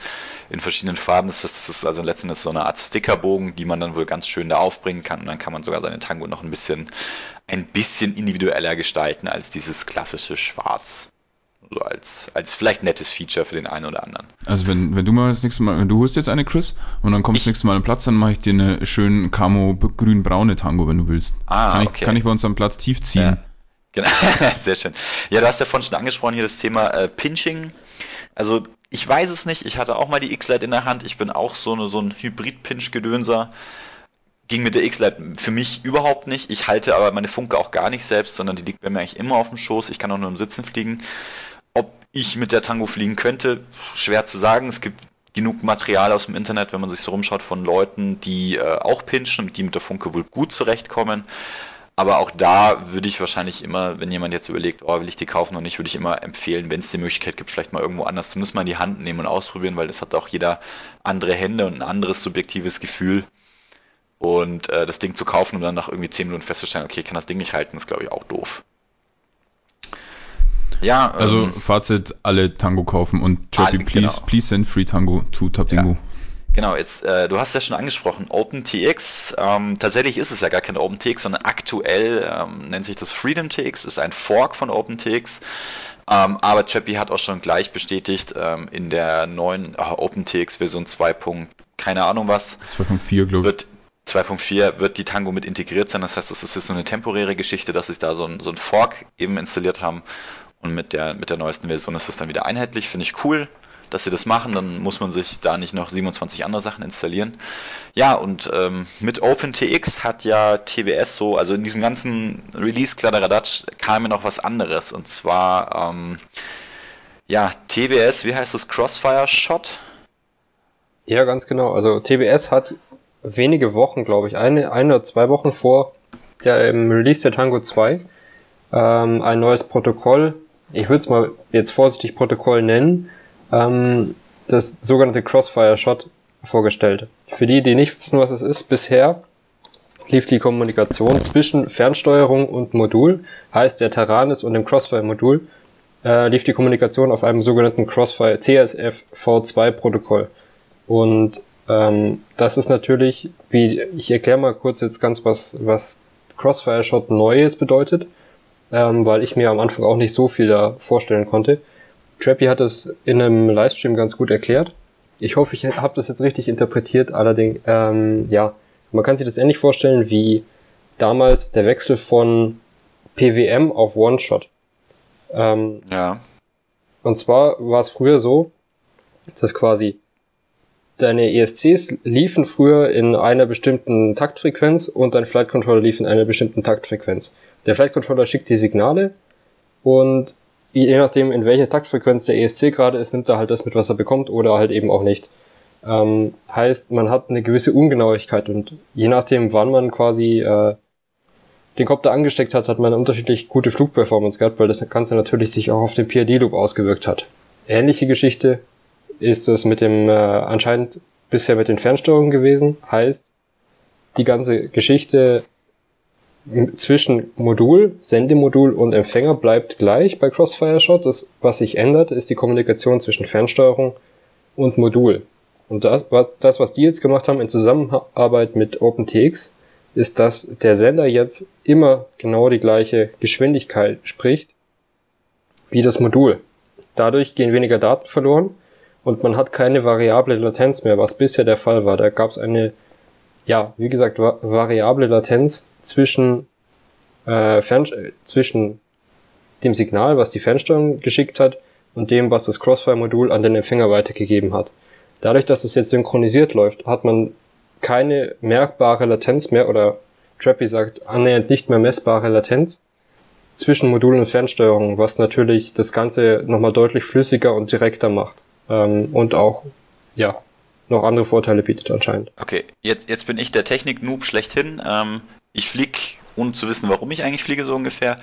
in verschiedenen Farben. Das ist, das ist also letztendlich so eine Art Stickerbogen, die man dann wohl ganz schön da aufbringen kann. Und dann kann man sogar seine Tango noch ein bisschen, ein bisschen individueller gestalten als dieses klassische Schwarz so als, als vielleicht nettes Feature für den einen oder anderen. Also wenn, wenn du mal das nächste Mal, wenn du holst jetzt eine, Chris, und dann kommst du das nächste Mal am Platz, dann mache ich dir eine schön Camo grün-braune Tango, wenn du willst. Ah, kann ich, okay. Kann ich bei uns am Platz tief ziehen. Ja. Genau, sehr schön. Ja, du hast ja vorhin schon angesprochen hier das Thema äh, Pinching. Also ich weiß es nicht, ich hatte auch mal die X-Lite in der Hand, ich bin auch so, eine, so ein Hybrid-Pinch-Gedönser. Ging mit der X-Lite für mich überhaupt nicht. Ich halte aber meine Funke auch gar nicht selbst, sondern die liegt bei mir eigentlich immer auf dem Schoß. Ich kann auch nur im Sitzen fliegen. Ob ich mit der Tango fliegen könnte, schwer zu sagen. Es gibt genug Material aus dem Internet, wenn man sich so rumschaut, von Leuten, die äh, auch pinchen und die mit der Funke wohl gut zurechtkommen. Aber auch da würde ich wahrscheinlich immer, wenn jemand jetzt überlegt, oh, will ich die kaufen oder nicht, würde ich immer empfehlen, wenn es die Möglichkeit gibt, vielleicht mal irgendwo anders zumindest mal in die Hand nehmen und ausprobieren, weil das hat auch jeder andere Hände und ein anderes subjektives Gefühl. Und äh, das Ding zu kaufen und dann nach irgendwie 10 Minuten festzustellen, okay, ich kann das Ding nicht halten, ist glaube ich auch doof. Ja, also ähm, Fazit, alle Tango kaufen und Choppy, please, genau. please send free Tango to Tapingo. Ja. Genau, jetzt, äh, du hast ja schon angesprochen, OpenTX. Ähm, tatsächlich ist es ja gar kein OpenTX, sondern aktuell ähm, nennt sich das FreedomTX, ist ein Fork von OpenTX. Ähm, aber Chappie hat auch schon gleich bestätigt, ähm, in der neuen äh, OpenTX Version 2. keine Ahnung was. 2.4, glaube ich. 2.4 wird die Tango mit integriert sein. Das heißt, es ist jetzt nur eine temporäre Geschichte, dass sie da so ein, so ein Fork eben installiert haben und mit der, mit der neuesten Version ist das dann wieder einheitlich. Finde ich cool, dass sie das machen. Dann muss man sich da nicht noch 27 andere Sachen installieren. Ja, und ähm, mit OpenTX hat ja TBS so, also in diesem ganzen Release-Kladderadatsch kam mir noch was anderes. Und zwar, ähm, ja, TBS, wie heißt das? Crossfire Shot? Ja, ganz genau. Also TBS hat wenige Wochen, glaube ich, eine, eine oder zwei Wochen vor der im Release der Tango 2 ähm, ein neues Protokoll ich würde es mal jetzt vorsichtig Protokoll nennen, ähm, das sogenannte Crossfire Shot vorgestellt. Für die, die nicht wissen, was es ist, bisher lief die Kommunikation zwischen Fernsteuerung und Modul, heißt der Taranis und dem Crossfire-Modul, äh, lief die Kommunikation auf einem sogenannten Crossfire CSF V2 Protokoll. Und ähm, das ist natürlich, wie ich erkläre mal kurz jetzt ganz was, was Crossfire Shot Neues bedeutet ähm, weil ich mir am Anfang auch nicht so viel da vorstellen konnte. Trappy hat es in einem Livestream ganz gut erklärt. Ich hoffe, ich habe das jetzt richtig interpretiert. Allerdings, ähm, ja, man kann sich das ähnlich vorstellen wie damals der Wechsel von PWM auf One-Shot. Ähm, ja. Und zwar war es früher so, dass quasi deine ESCs liefen früher in einer bestimmten Taktfrequenz und dein Flight Controller lief in einer bestimmten Taktfrequenz. Der Flight Controller schickt die Signale und je nachdem, in welcher Taktfrequenz der ESC gerade ist, nimmt er halt das mit, was er bekommt oder halt eben auch nicht. Ähm, heißt, man hat eine gewisse Ungenauigkeit und je nachdem, wann man quasi äh, den Kopter angesteckt hat, hat man unterschiedlich gute Flugperformance gehabt, weil das Ganze natürlich sich auch auf den PID-Loop ausgewirkt hat. Ähnliche Geschichte ist es mit dem äh, anscheinend bisher mit den Fernsteuerungen gewesen. Heißt, die ganze Geschichte zwischen Modul, Sendemodul und Empfänger bleibt gleich bei Crossfire Shot. Das, was sich ändert, ist die Kommunikation zwischen Fernsteuerung und Modul. Und das, was, das, was die jetzt gemacht haben in Zusammenarbeit mit OpenTX, ist, dass der Sender jetzt immer genau die gleiche Geschwindigkeit spricht wie das Modul. Dadurch gehen weniger Daten verloren und man hat keine variable Latenz mehr, was bisher der Fall war. Da gab es eine ja, wie gesagt, va variable Latenz zwischen, äh, Fern zwischen dem Signal, was die Fernsteuerung geschickt hat, und dem, was das Crossfire-Modul an den Empfänger weitergegeben hat. Dadurch, dass es jetzt synchronisiert läuft, hat man keine merkbare Latenz mehr oder Trappy sagt annähernd nicht mehr messbare Latenz zwischen Modul und Fernsteuerung, was natürlich das Ganze nochmal deutlich flüssiger und direkter macht ähm, und auch ja noch andere Vorteile bietet anscheinend. Okay, jetzt, jetzt bin ich der Technik-Noob schlechthin. Ähm, ich fliege, ohne zu wissen, warum ich eigentlich fliege, so ungefähr.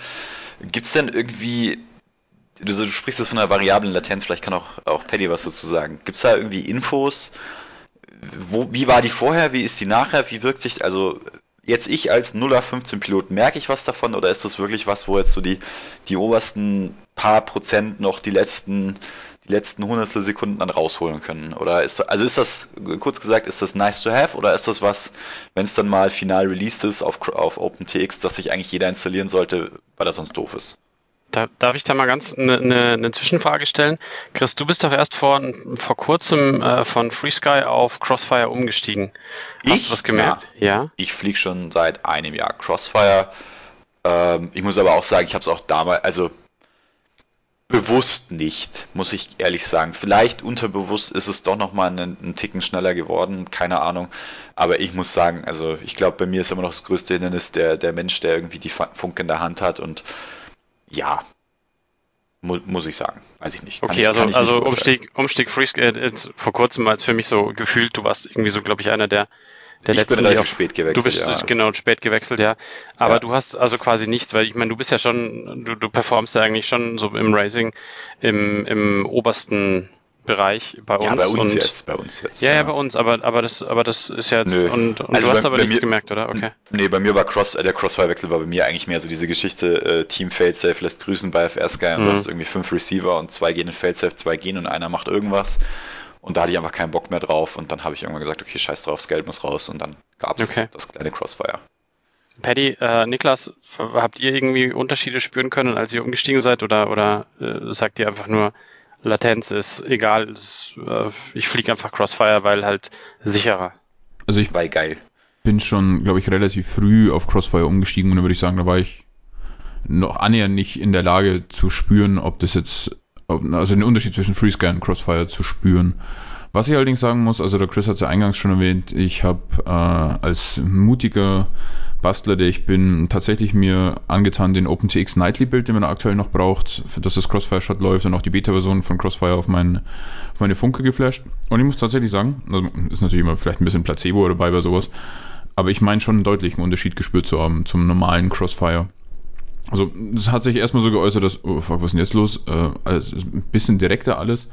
Gibt es denn irgendwie, du, du sprichst jetzt von einer variablen Latenz, vielleicht kann auch, auch Paddy was dazu sagen. Gibt es da irgendwie Infos? Wo, wie war die vorher, wie ist die nachher, wie wirkt sich, also jetzt ich als 0815 Pilot, merke ich was davon oder ist das wirklich was, wo jetzt so die, die obersten paar Prozent noch die letzten, die letzten hundertstel Sekunden dann rausholen können? Oder ist, also ist das, kurz gesagt, ist das nice to have oder ist das was, wenn es dann mal final released ist auf, auf OpenTX, dass sich eigentlich jeder installieren sollte, weil er sonst doof ist? Da, darf ich da mal ganz eine ne, ne Zwischenfrage stellen? Chris, du bist doch erst vor, vor kurzem äh, von FreeSky auf Crossfire umgestiegen. Hast ich? du was gemerkt? Ja. ja? Ich fliege schon seit einem Jahr Crossfire. Ähm, ich muss aber auch sagen, ich habe es auch damals, also bewusst nicht, muss ich ehrlich sagen. Vielleicht unterbewusst ist es doch nochmal einen, einen Ticken schneller geworden, keine Ahnung. Aber ich muss sagen, also ich glaube, bei mir ist immer noch das größte Hindernis der, der Mensch, der irgendwie die Funke in der Hand hat und ja, mu muss ich sagen. Weiß ich nicht. Kann okay, ich, also, also Umstieg, Umstieg Freescale ist vor kurzem als für mich so gefühlt, du warst irgendwie so, glaube ich, einer der, der ich letzten. Ich bin relativ spät gewechselt. Du bist ja. genau spät gewechselt, ja. Aber ja. du hast also quasi nichts, weil ich meine, du bist ja schon, du, du performst ja eigentlich schon so im Racing im, im obersten Bereich bei uns. Ja, bei uns jetzt, bei uns jetzt. Ja, ja, ja, bei uns, aber, aber das, aber das ist ja jetzt, Nö. und, und also du hast aber nichts mir, gemerkt, oder? Okay. Nee, bei mir war Cross, äh, der Crossfire-Wechsel war bei mir eigentlich mehr so diese Geschichte, äh, Team Failsafe lässt grüßen bei FR Sky und mhm. du hast irgendwie fünf Receiver und zwei gehen in Failsafe, zwei gehen und einer macht irgendwas. Und da hatte ich einfach keinen Bock mehr drauf und dann habe ich irgendwann gesagt, okay, scheiß drauf, das Geld muss raus und dann gab's okay. das kleine Crossfire. Paddy, äh, Niklas, habt ihr irgendwie Unterschiede spüren können, als ihr umgestiegen seid oder, oder äh, sagt ihr einfach nur, Latenz ist egal. Ist, äh, ich fliege einfach Crossfire, weil halt sicherer. Also ich war geil. bin schon, glaube ich, relativ früh auf Crossfire umgestiegen und da würde ich sagen, da war ich noch annähernd nicht in der Lage zu spüren, ob das jetzt, ob, also den Unterschied zwischen FreeSky und Crossfire zu spüren. Was ich allerdings sagen muss, also der Chris hat es ja eingangs schon erwähnt, ich habe äh, als mutiger Bastler, der ich bin, tatsächlich mir angetan den OpenTX Nightly Build, den man aktuell noch braucht, für dass das Crossfire Shot läuft und auch die Beta-Version von Crossfire auf, mein, auf meine Funke geflasht. Und ich muss tatsächlich sagen, also ist natürlich immer vielleicht ein bisschen Placebo dabei bei sowas, aber ich meine schon einen deutlichen Unterschied gespürt zu haben zum normalen Crossfire. Also es hat sich erstmal so geäußert, dass, oh fuck, was ist denn jetzt los? Äh, also, ein bisschen direkter alles.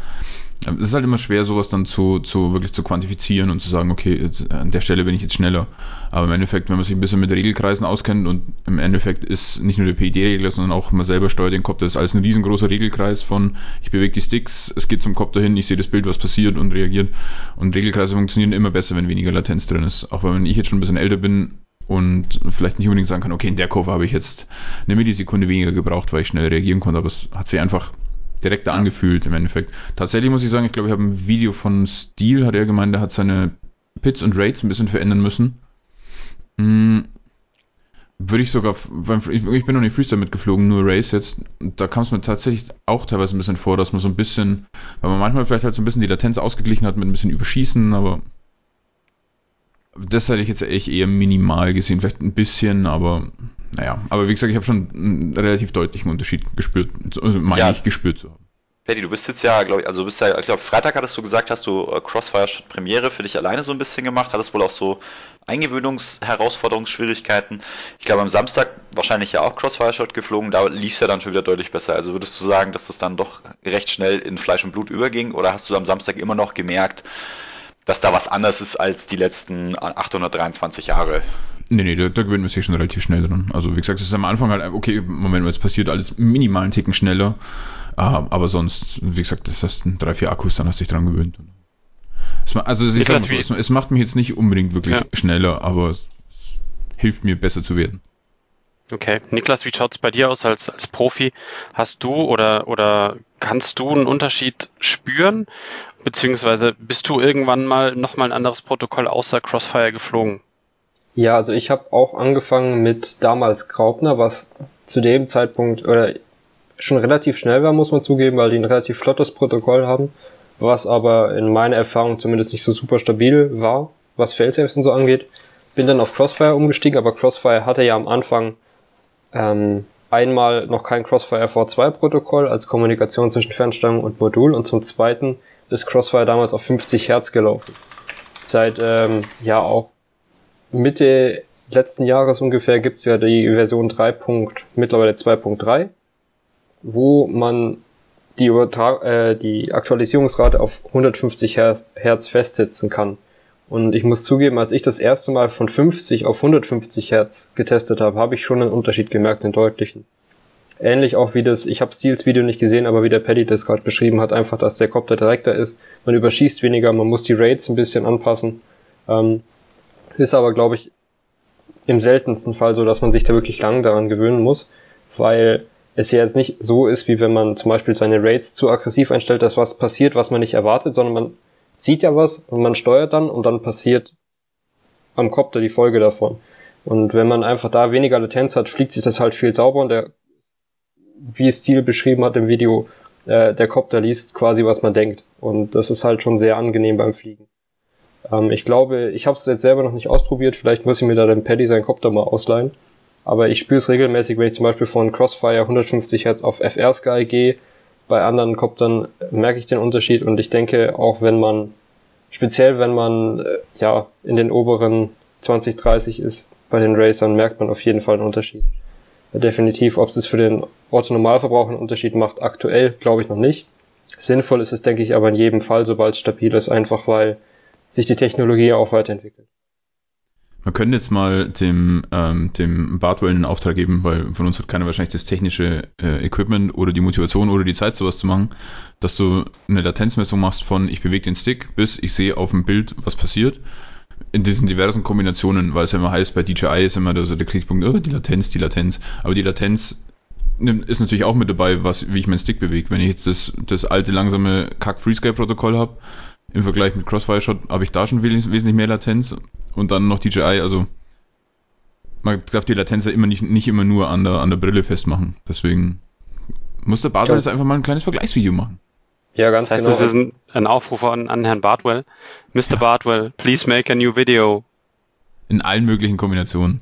Es ist halt immer schwer, sowas dann zu, zu wirklich zu quantifizieren und zu sagen, okay, jetzt, an der Stelle bin ich jetzt schneller. Aber im Endeffekt, wenn man sich ein bisschen mit Regelkreisen auskennt und im Endeffekt ist nicht nur der PID-Regler, sondern auch man selber steuert den Kopf, das ist alles ein riesengroßer Regelkreis von ich bewege die Sticks, es geht zum Kopf dahin, ich sehe das Bild, was passiert und reagiert. Und Regelkreise funktionieren immer besser, wenn weniger Latenz drin ist. Auch wenn ich jetzt schon ein bisschen älter bin, und vielleicht nicht unbedingt sagen kann, okay, in der Kurve habe ich jetzt eine Millisekunde weniger gebraucht, weil ich schnell reagieren konnte, aber es hat sich einfach direkter ja. angefühlt im Endeffekt. Tatsächlich muss ich sagen, ich glaube, ich habe ein Video von Steel, hat er gemeint, der hat seine Pits und Rates ein bisschen verändern müssen. Hm, würde ich sogar, ich bin noch nicht Freestyle mitgeflogen, nur Race jetzt, da kam es mir tatsächlich auch teilweise ein bisschen vor, dass man so ein bisschen, weil man manchmal vielleicht halt so ein bisschen die Latenz ausgeglichen hat mit ein bisschen Überschießen, aber das hätte ich jetzt echt eher minimal gesehen, vielleicht ein bisschen, aber naja. Aber wie gesagt, ich habe schon einen relativ deutlichen Unterschied gespürt, also meine ja. ich gespürt zu haben. Paddy, du bist jetzt ja, glaube ich, also du bist ja, ich glaube, Freitag hattest du gesagt, hast du äh, Crossfire Premiere für dich alleine so ein bisschen gemacht, hattest wohl auch so Eingewöhnungsherausforderungsschwierigkeiten. Ich glaube, am Samstag wahrscheinlich ja auch Crossfire Shot geflogen, da lief es ja dann schon wieder deutlich besser. Also würdest du sagen, dass das dann doch recht schnell in Fleisch und Blut überging oder hast du am Samstag immer noch gemerkt, dass da was anders ist als die letzten 823 Jahre. Nee, nee, da, da gewöhnt man sich schon relativ schnell dran. Also wie gesagt, es ist am Anfang halt, okay, Moment, jetzt passiert alles minimal einen Ticken schneller. Uh, aber sonst, wie gesagt, das hast drei, vier Akkus, dann hast du dich dran gewöhnt. Es, also es, so, es, es, macht mich jetzt nicht unbedingt wirklich ja. schneller, aber es, es hilft mir besser zu werden. Okay. Niklas, wie schaut es bei dir aus als, als Profi? Hast du oder, oder kannst du einen Unterschied spüren? Beziehungsweise bist du irgendwann mal nochmal ein anderes Protokoll außer Crossfire geflogen? Ja, also ich habe auch angefangen mit damals Graupner, was zu dem Zeitpunkt oder schon relativ schnell war, muss man zugeben, weil die ein relativ flottes Protokoll haben, was aber in meiner Erfahrung zumindest nicht so super stabil war, was Failsafes und so angeht. Bin dann auf Crossfire umgestiegen, aber Crossfire hatte ja am Anfang ähm, einmal noch kein Crossfire V2 Protokoll als Kommunikation zwischen Fernsteuerung und Modul und zum zweiten ist Crossfire damals auf 50 Hertz gelaufen. Seit ähm, ja auch Mitte letzten Jahres ungefähr gibt's ja die Version 3. mittlerweile 2.3, wo man die, äh, die Aktualisierungsrate auf 150 Hertz festsetzen kann. Und ich muss zugeben, als ich das erste Mal von 50 auf 150 Hertz getestet habe, habe ich schon einen Unterschied gemerkt, einen deutlichen. Ähnlich auch wie das, ich habe Steels Video nicht gesehen, aber wie der Paddy das gerade beschrieben hat, einfach, dass der Kopter direkter ist, man überschießt weniger, man muss die Rates ein bisschen anpassen. Ähm, ist aber, glaube ich, im seltensten Fall so, dass man sich da wirklich lang daran gewöhnen muss, weil es ja jetzt nicht so ist, wie wenn man zum Beispiel seine Rates zu aggressiv einstellt, dass was passiert, was man nicht erwartet, sondern man sieht ja was und man steuert dann und dann passiert am Kopter die Folge davon. Und wenn man einfach da weniger Latenz hat, fliegt sich das halt viel sauber und der, wie es Stil beschrieben hat im Video, äh, der Kopter liest quasi, was man denkt. Und das ist halt schon sehr angenehm beim Fliegen. Ähm, ich glaube, ich habe es jetzt selber noch nicht ausprobiert. Vielleicht muss ich mir da den Paddy seinen Kopter mal ausleihen. Aber ich spüre es regelmäßig, wenn ich zum Beispiel von Crossfire 150 Hertz auf FR Sky gehe. Bei anderen Koptern merke ich den Unterschied und ich denke, auch wenn man, speziell wenn man äh, ja in den oberen 20, 30 ist, bei den Racern merkt man auf jeden Fall einen Unterschied. Ja, definitiv, ob es für den Orthonormalverbraucher einen Unterschied macht, aktuell glaube ich noch nicht. Sinnvoll ist es, denke ich, aber in jedem Fall, sobald es stabil ist, einfach weil sich die Technologie auch weiterentwickelt. Man könnte jetzt mal dem, ähm, dem Bartwell einen Auftrag geben, weil von uns hat keiner wahrscheinlich das technische äh, Equipment oder die Motivation oder die Zeit, sowas zu machen, dass du eine Latenzmessung machst von ich bewege den Stick bis ich sehe auf dem Bild, was passiert. In diesen diversen Kombinationen, weil es ja immer heißt, bei DJI ist immer so der Kritikpunkt, oh, die Latenz, die Latenz. Aber die Latenz ist natürlich auch mit dabei, was, wie ich meinen Stick bewege. Wenn ich jetzt das, das alte, langsame Kack-Freescape-Protokoll habe, im Vergleich mit Crossfire Shot habe ich da schon wesentlich mehr Latenz und dann noch DJI, also man darf die Latenz ja immer nicht, nicht immer nur an der, an der Brille festmachen. Deswegen muss der Bartwell jetzt einfach mal ein kleines Vergleichsvideo machen. Ja, ganz das heißt, genau. Das ist ein, ein Aufruf an, an Herrn Bartwell. Mr. Ja. Bartwell, please make a new video. In allen möglichen Kombinationen.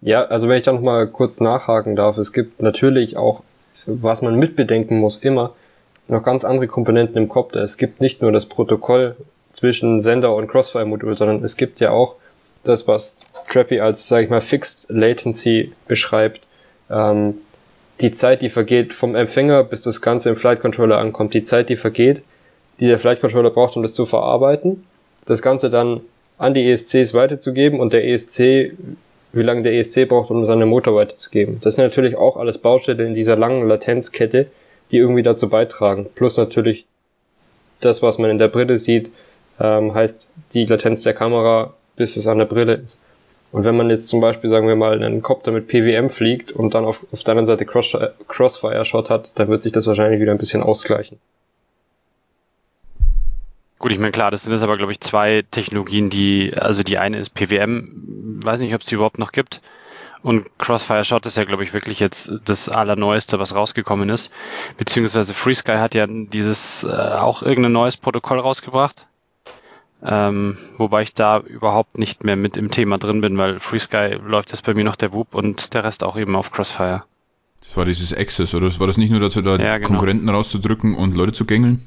Ja, also wenn ich da nochmal kurz nachhaken darf, es gibt natürlich auch, was man mitbedenken muss, immer, noch ganz andere Komponenten im Kopf. Es gibt nicht nur das Protokoll zwischen Sender und Crossfire-Modul, sondern es gibt ja auch das, was Trappy als, sage ich mal, Fixed Latency beschreibt. Ähm, die Zeit, die vergeht vom Empfänger, bis das Ganze im Flight Controller ankommt, die Zeit, die vergeht, die der Flight Controller braucht, um das zu verarbeiten, das Ganze dann an die ESCs weiterzugeben und der ESC, wie lange der ESC braucht, um seine Motor weiterzugeben. Das sind natürlich auch alles Baustelle in dieser langen Latenzkette, die irgendwie dazu beitragen. Plus natürlich das, was man in der Brille sieht, ähm, heißt die Latenz der Kamera, bis es an der Brille ist. Und wenn man jetzt zum Beispiel, sagen wir mal, einen Copter mit PWM fliegt und dann auf, auf der anderen Seite Cross, Crossfire-Shot hat, dann wird sich das wahrscheinlich wieder ein bisschen ausgleichen. Gut, ich meine, klar, das sind jetzt aber, glaube ich, zwei Technologien, die, also die eine ist PWM, weiß nicht, ob es die überhaupt noch gibt. Und Crossfire Shot ist ja, glaube ich, wirklich jetzt das Allerneueste, was rausgekommen ist. Beziehungsweise FreeSky hat ja dieses äh, auch irgendein neues Protokoll rausgebracht. Ähm, wobei ich da überhaupt nicht mehr mit im Thema drin bin, weil FreeSky läuft jetzt bei mir noch der Whoop und der Rest auch eben auf Crossfire. Das war dieses Access, oder? War das nicht nur dazu da, ja, genau. Konkurrenten rauszudrücken und Leute zu gängeln?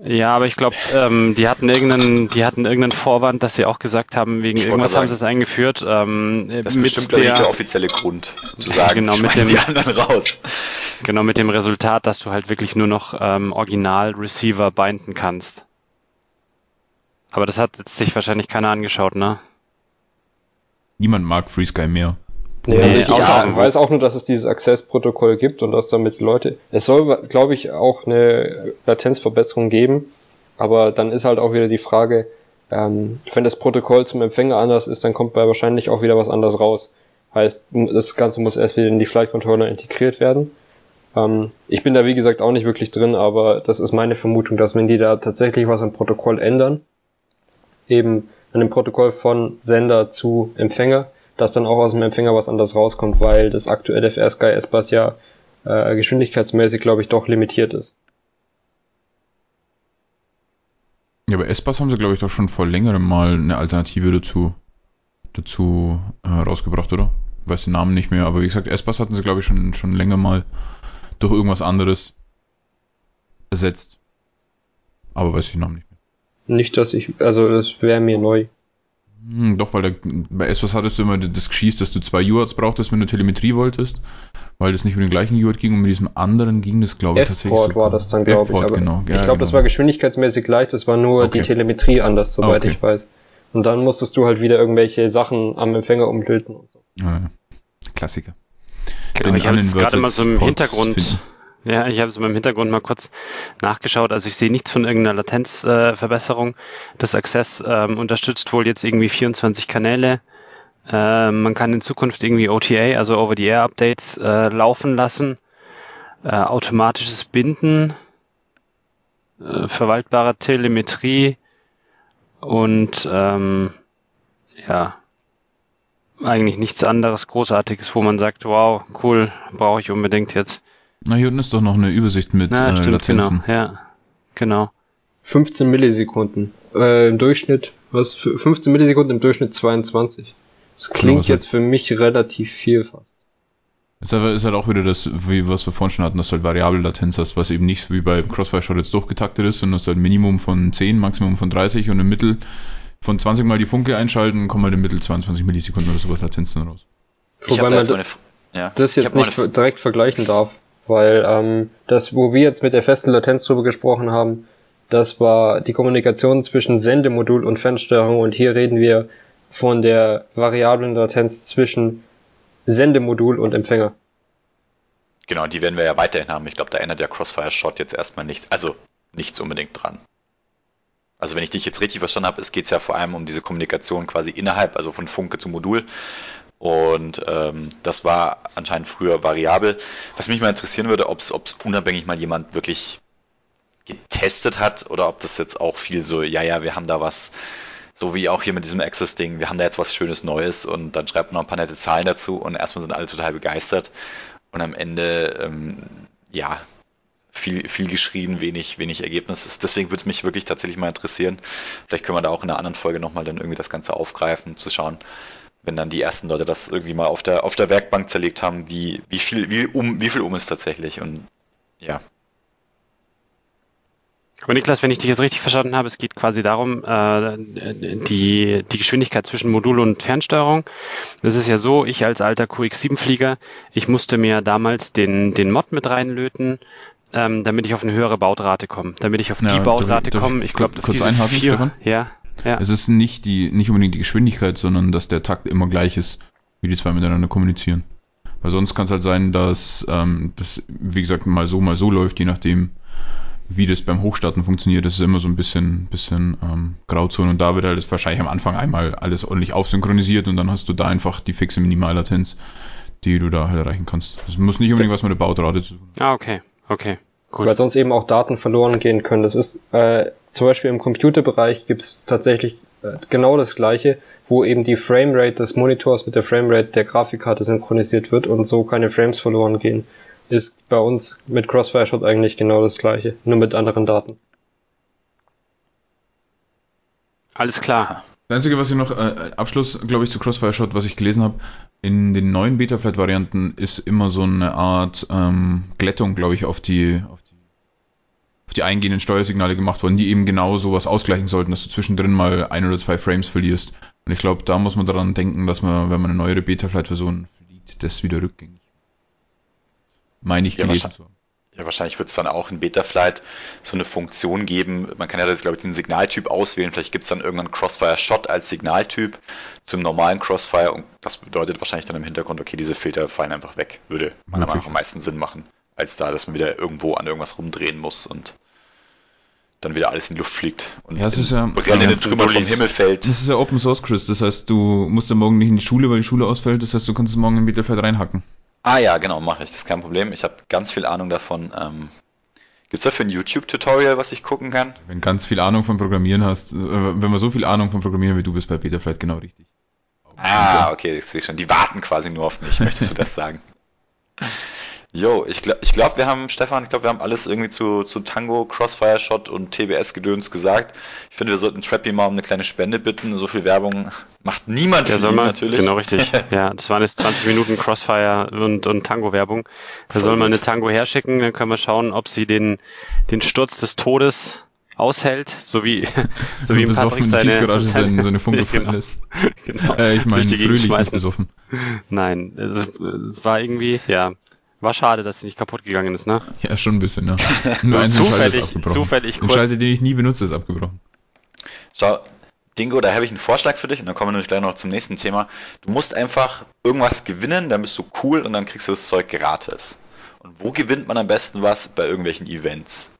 Ja, aber ich glaube, ähm, die hatten irgendeinen, die hatten irgendeinen Vorwand, dass sie auch gesagt haben, wegen irgendwas haben sie es eingeführt. Ähm, das ist bestimmt der, der offizielle Grund zu sagen, genau, mit dem, die anderen raus. Genau, mit dem Resultat, dass du halt wirklich nur noch ähm, Original-Receiver binden kannst. Aber das hat jetzt sich wahrscheinlich keiner angeschaut, ne? Niemand mag FreeSky mehr. Nee, also ich, ja, weiß auch nur, dass es dieses Access-Protokoll gibt und dass damit Leute. Es soll, glaube ich, auch eine Latenzverbesserung geben, aber dann ist halt auch wieder die Frage, ähm, wenn das Protokoll zum Empfänger anders ist, dann kommt bei wahrscheinlich auch wieder was anders raus. Heißt, das Ganze muss erst wieder in die Flight Controller integriert werden. Ähm, ich bin da wie gesagt auch nicht wirklich drin, aber das ist meine Vermutung, dass wenn die da tatsächlich was am Protokoll ändern, eben an dem Protokoll von Sender zu Empfänger, dass dann auch aus dem Empfänger was anderes rauskommt, weil das aktuelle FR Sky S-Bus ja äh, geschwindigkeitsmäßig, glaube ich, doch limitiert ist. Ja, aber S-Bus haben sie, glaube ich, doch schon vor längerem mal eine Alternative dazu, dazu äh, rausgebracht, oder? Ich weiß den Namen nicht mehr, aber wie gesagt, S-Bus hatten sie, glaube ich, schon, schon länger mal durch irgendwas anderes ersetzt. Aber weiß ich den Namen nicht. Nicht, dass ich, also das wäre mir neu. Hm, doch, weil der, bei S-Bus hattest du immer das Geschieß, dass du zwei UARTs brauchtest, wenn du Telemetrie wolltest weil das nicht mit dem gleichen UART ging und mit diesem anderen ging das, glaube ich, tatsächlich. F-Port war das dann, glaube ich. Aber genau. Ja, ich glaube, genau. das war geschwindigkeitsmäßig leicht, das war nur okay. die Telemetrie anders, soweit okay. ich weiß. Und dann musstest du halt wieder irgendwelche Sachen am Empfänger umlöten und so. Ja, Klassiker. Genau, ich habe gerade mal so im Hintergrund, finden. Ja, ich habe so im Hintergrund mal kurz nachgeschaut. Also ich sehe nichts von irgendeiner Latenzverbesserung. Äh, das Access ähm, unterstützt wohl jetzt irgendwie 24 Kanäle äh, man kann in Zukunft irgendwie OTA, also Over-the-Air-Updates, äh, laufen lassen. Äh, automatisches Binden, äh, verwaltbare Telemetrie und ähm, ja, eigentlich nichts anderes Großartiges, wo man sagt, wow, cool, brauche ich unbedingt jetzt. Na, hier unten ist doch noch eine Übersicht mit Na, äh, stimmt, Latenzen. Genau, ja, genau. 15 Millisekunden. Äh, Im Durchschnitt, was? 15 Millisekunden im Durchschnitt 22. Das klingt genau, jetzt für mich relativ viel fast. Ist halt, ist halt auch wieder das, wie was wir vorhin schon hatten, dass du halt variable Latenz hast, was eben nicht wie bei Crossfire Shot jetzt durchgetaktet ist, sondern dass du halt Minimum von 10, Maximum von 30 und im Mittel von 20 mal die Funke einschalten, kommen halt im Mittel 22 Millisekunden oder sowas Latenz dann raus. Wobei man da ja. das jetzt nicht direkt vergleichen darf, weil ähm, das, wo wir jetzt mit der festen Latenz drüber gesprochen haben, das war die Kommunikation zwischen Sendemodul und Fernsteuerung und hier reden wir von der variablen Latenz zwischen Sendemodul und Empfänger. Genau, die werden wir ja weiterhin haben. Ich glaube, da ändert der Crossfire Shot jetzt erstmal nicht, also nichts unbedingt dran. Also wenn ich dich jetzt richtig verstanden habe, es geht ja vor allem um diese Kommunikation quasi innerhalb, also von Funke zu Modul. Und ähm, das war anscheinend früher variabel. Was mich mal interessieren würde, ob es unabhängig mal jemand wirklich getestet hat oder ob das jetzt auch viel so, ja, ja, wir haben da was so wie auch hier mit diesem Access-Ding. Wir haben da jetzt was Schönes Neues und dann schreibt man noch ein paar nette Zahlen dazu und erstmal sind alle total begeistert. Und am Ende, ähm, ja, viel, viel geschrien, wenig, wenig Ergebnis. Deswegen würde es mich wirklich tatsächlich mal interessieren. Vielleicht können wir da auch in einer anderen Folge nochmal dann irgendwie das Ganze aufgreifen, zu schauen, wenn dann die ersten Leute das irgendwie mal auf der, auf der Werkbank zerlegt haben, wie, wie viel, wie um, wie viel um ist tatsächlich und ja, aber Niklas, wenn ich dich jetzt richtig verstanden habe, es geht quasi darum, äh, die, die Geschwindigkeit zwischen Modul und Fernsteuerung. Das ist ja so, ich als alter QX7-Flieger, ich musste mir damals den, den Mod mit reinlöten, ähm, damit ich auf eine höhere Bautrate komme. Damit ich auf ja, die Bautrate komme. Ich glaube, kurz einhaken, vier, Stefan? Ja, ja. Es ist nicht die, nicht unbedingt die Geschwindigkeit, sondern dass der Takt immer gleich ist, wie die zwei miteinander kommunizieren. Weil sonst kann es halt sein, dass ähm, das, wie gesagt, mal so, mal so läuft, je nachdem, wie das beim Hochstarten funktioniert, das ist immer so ein bisschen, bisschen ähm, Grauzone und da wird halt wahrscheinlich am Anfang einmal alles ordentlich aufsynchronisiert und dann hast du da einfach die fixe Minimallatenz, die du da halt erreichen kannst. Das muss nicht unbedingt was mit der Bautrate zu tun. Ah, okay, okay. Gut. Weil sonst eben auch Daten verloren gehen können. Das ist äh, zum Beispiel im Computerbereich gibt es tatsächlich äh, genau das gleiche, wo eben die Framerate des Monitors mit der Framerate der Grafikkarte synchronisiert wird und so keine Frames verloren gehen ist bei uns mit Crossfire Shot eigentlich genau das gleiche, nur mit anderen Daten. Alles klar. Das Einzige, was ich noch, äh, Abschluss, glaube ich, zu Crossfire Shot, was ich gelesen habe, in den neuen Betaflight-Varianten ist immer so eine Art ähm, Glättung, glaube ich, auf die, auf die, auf die eingehenden Steuersignale gemacht worden, die eben genau sowas ausgleichen sollten, dass du zwischendrin mal ein oder zwei Frames verlierst. Und ich glaube, da muss man daran denken, dass man, wenn man eine neuere Betaflight-Version fliegt, das wieder rückgängig meine ich ja, gelesen zu haben. Ja, wahrscheinlich wird es dann auch in Betaflight so eine Funktion geben. Man kann ja das, glaube ich, den Signaltyp auswählen. Vielleicht gibt es dann irgendeinen Crossfire-Shot als Signaltyp zum normalen Crossfire und das bedeutet wahrscheinlich dann im Hintergrund, okay, diese Filter fallen einfach weg. Würde meiner Meinung nach am meisten Sinn machen, als da, dass man wieder irgendwo an irgendwas rumdrehen muss und dann wieder alles in die Luft fliegt und ja, das ist ja, brennende Trümmer vom Himmel fällt. Das ist ja Open Source, Chris. Das heißt, du musst ja morgen nicht in die Schule, weil die Schule ausfällt. Das heißt, du kannst es morgen in Betaflight reinhacken. Ah ja, genau, mache ich. Das ist kein Problem. Ich habe ganz viel Ahnung davon. Ähm, Gibt's dafür ein YouTube-Tutorial, was ich gucken kann? Wenn ganz viel Ahnung von Programmieren hast, äh, wenn man so viel Ahnung von Programmieren wie du bist bei Betaflight, genau richtig. Ah, okay, ich sehe schon. Die warten quasi nur auf mich, möchtest du das sagen? Jo, ich glaube, ich glaub, wir haben, Stefan, ich glaube, wir haben alles irgendwie zu, zu Tango, Crossfire Shot und TBS-Gedöns gesagt. Ich finde, wir sollten Trappy mal um eine kleine Spende bitten. So viel Werbung macht niemand Ja, für soll ihn man, natürlich. genau richtig. Ja, das waren jetzt 20 Minuten Crossfire und, und Tango-Werbung. Da soll man eine Tango herschicken, dann können wir schauen, ob sie den, den Sturz des Todes aushält, so wie, so wie Patrick in der seine, Tiefgarage seine, seine Funke fallen genau, lässt. genau. Äh, ich meine, fröhlich besoffen. Nein, es war irgendwie, ja, war schade, dass sie nicht kaputt gegangen ist, ne? Ja, schon ein bisschen, ja. Nur ein zufällig, abgebrochen. zufällig Ein kurz. Schalter, den ich nie benutze, ist abgebrochen. Schau, Dingo, da habe ich einen Vorschlag für dich und dann kommen wir nämlich gleich noch zum nächsten Thema. Du musst einfach irgendwas gewinnen, dann bist du cool und dann kriegst du das Zeug gratis. Und wo gewinnt man am besten was? Bei irgendwelchen Events.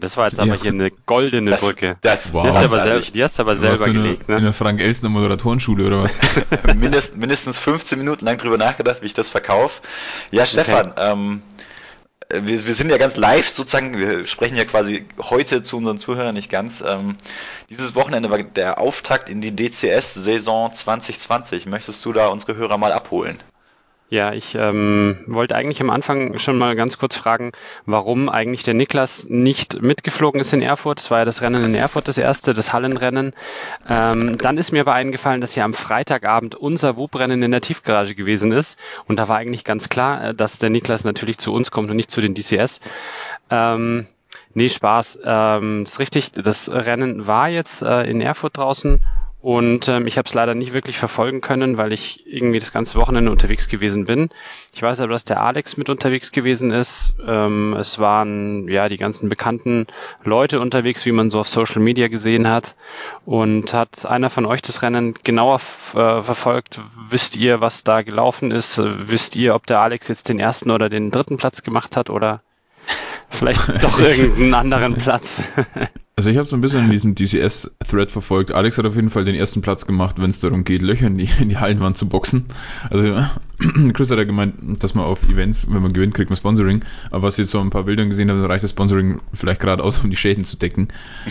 Das war jetzt Ja. aber hier eine goldene Das, Brücke. das, Wow. Die hast, du aber also sel die hast du aber du selber in der- gelegt, In ne? der Frank-Elstner Moderatorenschule oder was? mindest, mindestens 15 Minuten lang drüber nachgedacht, wie ich das verkaufe. Ja, Stefan, ähm, wir, wir sind ja ganz live sozusagen, wir sprechen ja quasi heute zu unseren Zuhörern nicht ganz. Ähm, dieses Wochenende war der Auftakt in die DCS-Saison 2020. Möchtest du da unsere Hörer mal abholen? Ja, ich ähm, wollte eigentlich am Anfang schon mal ganz kurz fragen, warum eigentlich der Niklas nicht mitgeflogen ist in Erfurt. Es war ja das Rennen in Erfurt das erste, das Hallenrennen. Ähm, dann ist mir aber eingefallen, dass ja am Freitagabend unser WUP-Rennen in der Tiefgarage gewesen ist. Und da war eigentlich ganz klar, äh, dass der Niklas natürlich zu uns kommt und nicht zu den DCS. Ähm, nee, Spaß. Ähm, ist richtig, das Rennen war jetzt äh, in Erfurt draußen und ähm, ich habe es leider nicht wirklich verfolgen können, weil ich irgendwie das ganze Wochenende unterwegs gewesen bin. Ich weiß aber, dass der Alex mit unterwegs gewesen ist. Ähm, es waren ja die ganzen bekannten Leute unterwegs, wie man so auf Social Media gesehen hat. Und hat einer von euch das Rennen genauer äh, verfolgt? Wisst ihr, was da gelaufen ist? Wisst ihr, ob der Alex jetzt den ersten oder den dritten Platz gemacht hat oder vielleicht doch irgendeinen anderen Platz? Also ich habe so ein bisschen diesen DCS-Thread verfolgt. Alex hat auf jeden Fall den ersten Platz gemacht, wenn es darum geht, Löcher in die, in die Hallenwand zu boxen. Also Chris hat ja gemeint, dass man auf Events, wenn man gewinnt, kriegt man Sponsoring. Aber was ich jetzt so ein paar Bildern gesehen habe, reicht das Sponsoring vielleicht gerade aus, um die Schäden zu decken.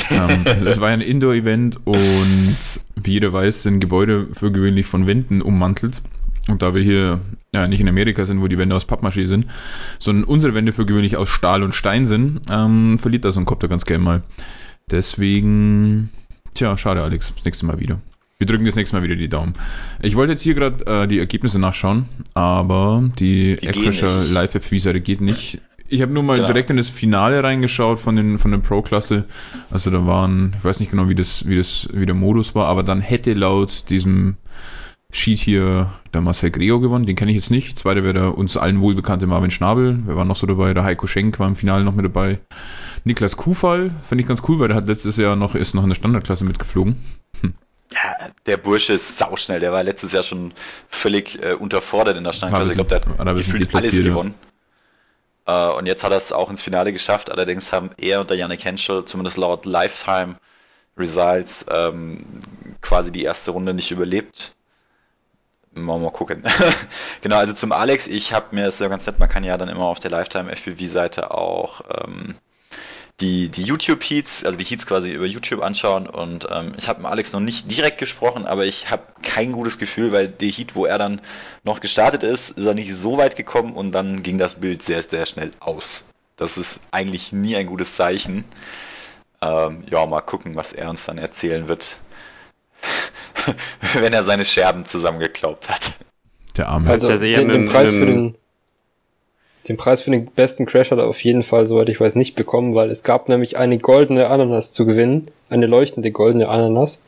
ähm, also es war ja ein Indoor-Event und wie jeder weiß, sind Gebäude für gewöhnlich von Wänden ummantelt. Und da wir hier ja, nicht in Amerika sind, wo die Wände aus Pappmaché sind, sondern unsere Wände für gewöhnlich aus Stahl und Stein sind, ähm, verliert da so ein Kopter ganz gerne mal. Deswegen, tja, schade, Alex. Das nächste Mal wieder. Wir drücken das nächste Mal wieder die Daumen. Ich wollte jetzt hier gerade äh, die Ergebnisse nachschauen, aber die, gehen nicht. Live-App-Visa geht nicht. Ich habe nur mal Genau. direkt in das Finale reingeschaut von den von der Pro-Klasse. Also da waren, ich weiß nicht genau, wie das, wie das, wie der Modus war, aber dann hätte laut diesem Sheet hier der Marcel Greo gewonnen, den kenne ich jetzt nicht. Zweiter wäre der uns allen wohlbekannte Marvin Schnabel. Wer war noch so dabei? Der Heiko Schenk war im Finale noch mit dabei. Niklas Kufall, finde ich ganz cool, weil der hat letztes Jahr noch, ist noch in der Standardklasse mitgeflogen. Ja, der Bursche ist sauschnell. Der war letztes Jahr schon völlig äh, unterfordert in der Standklasse. Ich glaube, der hat bisschen gefühlt alles gewonnen. Äh, und jetzt hat er es auch ins Finale geschafft. Allerdings haben er und der Yannick Henschel, zumindest laut Lifetime Results, ähm, quasi die erste Runde nicht überlebt. Mal, mal gucken. genau, also zum Alex, ich habe mir, das ist ja ganz nett, man kann ja dann immer auf der Lifetime FPV-Seite auch ähm, die, die YouTube-Heats, also die Heats quasi über YouTube anschauen und ähm, ich habe mit Alex noch nicht direkt gesprochen, aber ich habe kein gutes Gefühl, weil der Heat, wo er dann noch gestartet ist, ist er nicht so weit gekommen und dann ging das Bild sehr, sehr schnell aus. Das ist eigentlich nie ein gutes Zeichen. Ähm, ja, mal gucken, was er uns dann erzählen wird, wenn er seine Scherben zusammengeklaubt hat. Der Arme. Also eher den, den, Preis für den, den Preis für den besten Crash hat er auf jeden Fall, soweit ich weiß, nicht bekommen, weil es gab nämlich eine goldene Ananas zu gewinnen, eine leuchtende goldene Ananas.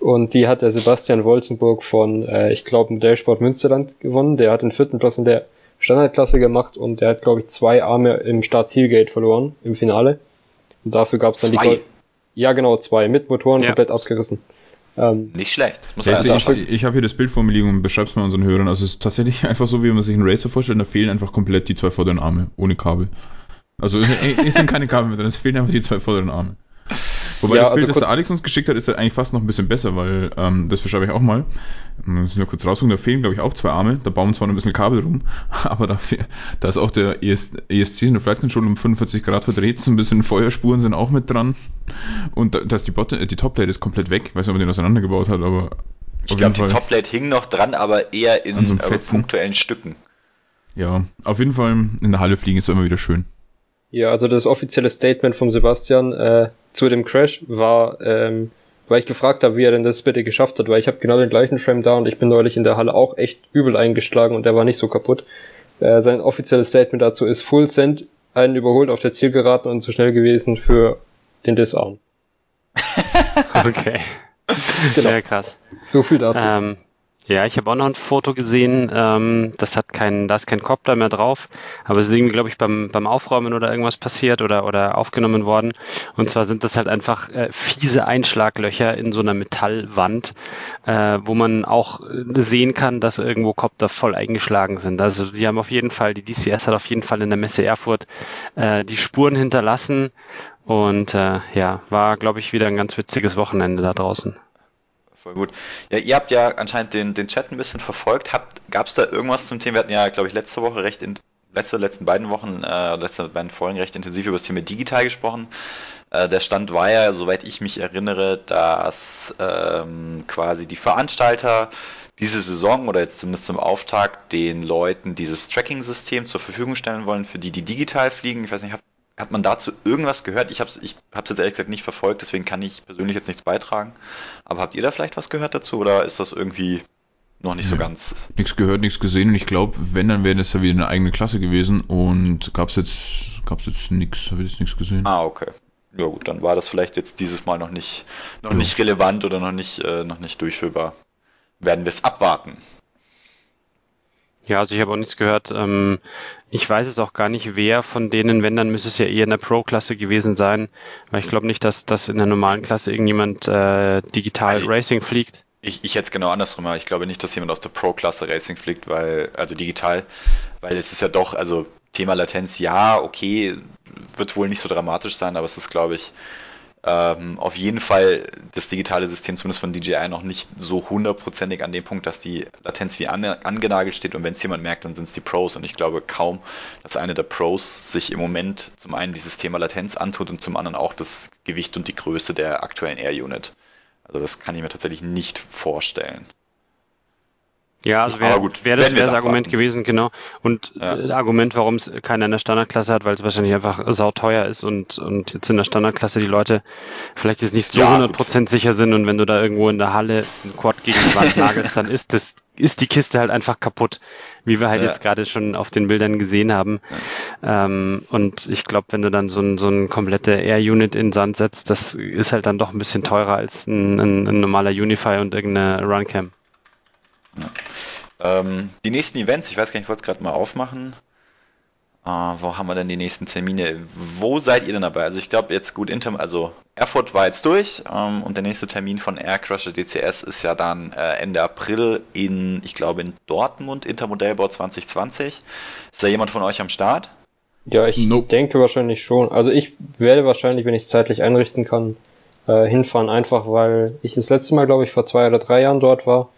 Und die hat der Sebastian Wolzenburg von, äh, ich glaube, Modellsport Münsterland gewonnen. Der hat den vierten Platz in der Standardklasse gemacht und der hat, glaube ich, zwei Arme im Start-Zielgate verloren im Finale. Und dafür gab es dann die Zwei? Gold Ja, genau, zwei. Mit Motoren Ja. komplett abgerissen. Ähm, Nicht schlecht. Das muss er ich also ich, ich habe hier das Bild vor mir liegen und beschreib's mal unseren Hörern. Also es ist tatsächlich einfach so, wie man sich einen Racer vorstellt, da fehlen einfach komplett die zwei vorderen Arme, ohne Kabel. Also es, es sind keine Kabel mehr drin, es fehlen einfach die zwei vorderen Arme. Wobei ja, das Bild, also das der Alex uns geschickt hat, ist ja eigentlich fast noch ein bisschen besser, weil ähm, das beschreibe ich auch mal. Muss ich nur kurz raussuchen, da fehlen, glaube ich, auch zwei Arme. Da bauen zwar noch ein bisschen Kabel rum, aber da, da ist auch der ES, ESC in der Flight Control um 45 Grad verdreht, so ein bisschen Feuerspuren sind auch mit dran. Und da, da ist die, Bot die Topplate ist komplett weg. Ich weiß nicht, ob man den auseinandergebaut hat, aber. Ich glaube, die Topplate hing noch dran, aber eher in so äh, punktuellen Stücken. Ja, auf jeden Fall in der Halle fliegen ist immer wieder schön. Ja, also das offizielle Statement von Sebastian äh, zu dem Crash war, ähm, weil ich gefragt habe, wie er denn das bitte geschafft hat, weil ich habe genau den gleichen Frame da und ich bin neulich in der Halle auch echt übel eingeschlagen und der war nicht so kaputt. Äh, sein offizielles Statement dazu ist Full Send, einen überholt auf der Zielgeraden und zu schnell gewesen für den Disarm. okay. genau. Sehr krass. So viel dazu. Ähm, ja, ich habe auch noch ein Foto gesehen, ähm, das hat kein, da ist kein Copter mehr drauf, aber es ist irgendwie, glaube ich, beim, beim Aufräumen oder irgendwas passiert oder, oder aufgenommen worden. Und zwar sind das halt einfach äh, fiese Einschlaglöcher in so einer Metallwand, äh, wo man auch sehen kann, dass irgendwo Copter voll eingeschlagen sind. Also die haben auf jeden Fall, die DCS hat auf jeden Fall in der Messe Erfurt äh, die Spuren hinterlassen und äh, ja, war, glaube ich, wieder ein ganz witziges Wochenende da draußen voll gut. Ja, ihr habt ja anscheinend den, den Chat ein bisschen verfolgt. Gab es da irgendwas zum Thema? Wir hatten ja, glaube ich, letzte Woche recht in letzte, letzten beiden Wochen, äh, letzte beiden Folgen recht intensiv über das Thema digital gesprochen. Äh, der Stand war ja, soweit ich mich erinnere, dass ähm, quasi die Veranstalter diese Saison oder jetzt zumindest zum Auftakt den Leuten dieses Tracking-System zur Verfügung stellen wollen, für die, die digital fliegen. Ich weiß nicht, habt hat man dazu irgendwas gehört? Ich habe es ich hab's jetzt ehrlich gesagt nicht verfolgt, deswegen kann ich persönlich jetzt nichts beitragen. Aber habt ihr da vielleicht was gehört dazu oder ist das irgendwie noch nicht so ganz? Nichts gehört, nichts gesehen und ich glaube, wenn, dann wäre das ja wieder eine eigene Klasse gewesen und gab es jetzt, gab's jetzt nichts, habe ich jetzt nichts gesehen. Ah, okay. Ja gut, dann war das vielleicht jetzt dieses Mal noch nicht, noch ja. nicht relevant oder noch nicht, äh, noch nicht durchführbar. Werden wir es abwarten. Ja, also ich habe auch nichts gehört. Ähm, ich weiß es auch gar nicht, wer von denen, wenn, dann müsste es ja eher in der Pro-Klasse gewesen sein, weil ich glaube nicht, dass, dass in der normalen Klasse irgendjemand äh, digital also Racing fliegt. Ich, ich hätte es genau andersrum, ich glaube nicht, dass jemand aus der Pro-Klasse Racing fliegt, weil, also digital, weil es ist ja doch, also Thema Latenz, ja, okay, wird wohl nicht so dramatisch sein, aber es ist, glaube ich, ähm, auf jeden Fall das digitale System, zumindest von DJI, noch nicht so hundertprozentig an dem Punkt, dass die Latenz wie an, angenagelt steht und wenn es jemand merkt, dann sind es die Pros und ich glaube kaum, dass eine der Pros sich im Moment zum einen dieses Thema Latenz antut und zum anderen auch das Gewicht und die Größe der aktuellen Air Unit. Also das kann ich mir tatsächlich nicht vorstellen. Ja, also wäre wär das, wär das Argument gewesen, genau. Und ja. äh, Argument, warum es keiner in der Standardklasse hat, weil es wahrscheinlich einfach sauteuer ist und, und jetzt in der Standardklasse die Leute vielleicht jetzt nicht so ja, 100% gut. sicher sind und wenn du da irgendwo in der Halle einen Quad gegen die Wand nagelst, dann ist das, ist die Kiste halt einfach kaputt, wie wir halt ja. jetzt gerade schon auf den Bildern gesehen haben. Ähm, und ich glaube, wenn du dann so ein, so ein komplette Air-Unit in Sand setzt, das ist halt dann doch ein bisschen teurer als ein, ein, ein normaler Unify und irgendeine Runcam. Ja. Ähm, die nächsten Events, ich weiß gar nicht, ich wollte es gerade mal aufmachen. Äh, wo haben wir denn die nächsten Termine? Wo seid ihr denn dabei? Also ich glaube jetzt gut, Inter also Erfurt war jetzt durch ähm, und der nächste Termin von Aircrusher DCS ist ja dann äh, Ende April in, ich glaube in Dortmund, Intermodellbau 2020. Ist da jemand von euch am Start? Ja, ich nope. denke wahrscheinlich schon. Also ich werde wahrscheinlich, wenn ich es zeitlich einrichten kann, äh, hinfahren, einfach weil ich das letzte Mal, glaube ich, vor zwei oder drei Jahren dort war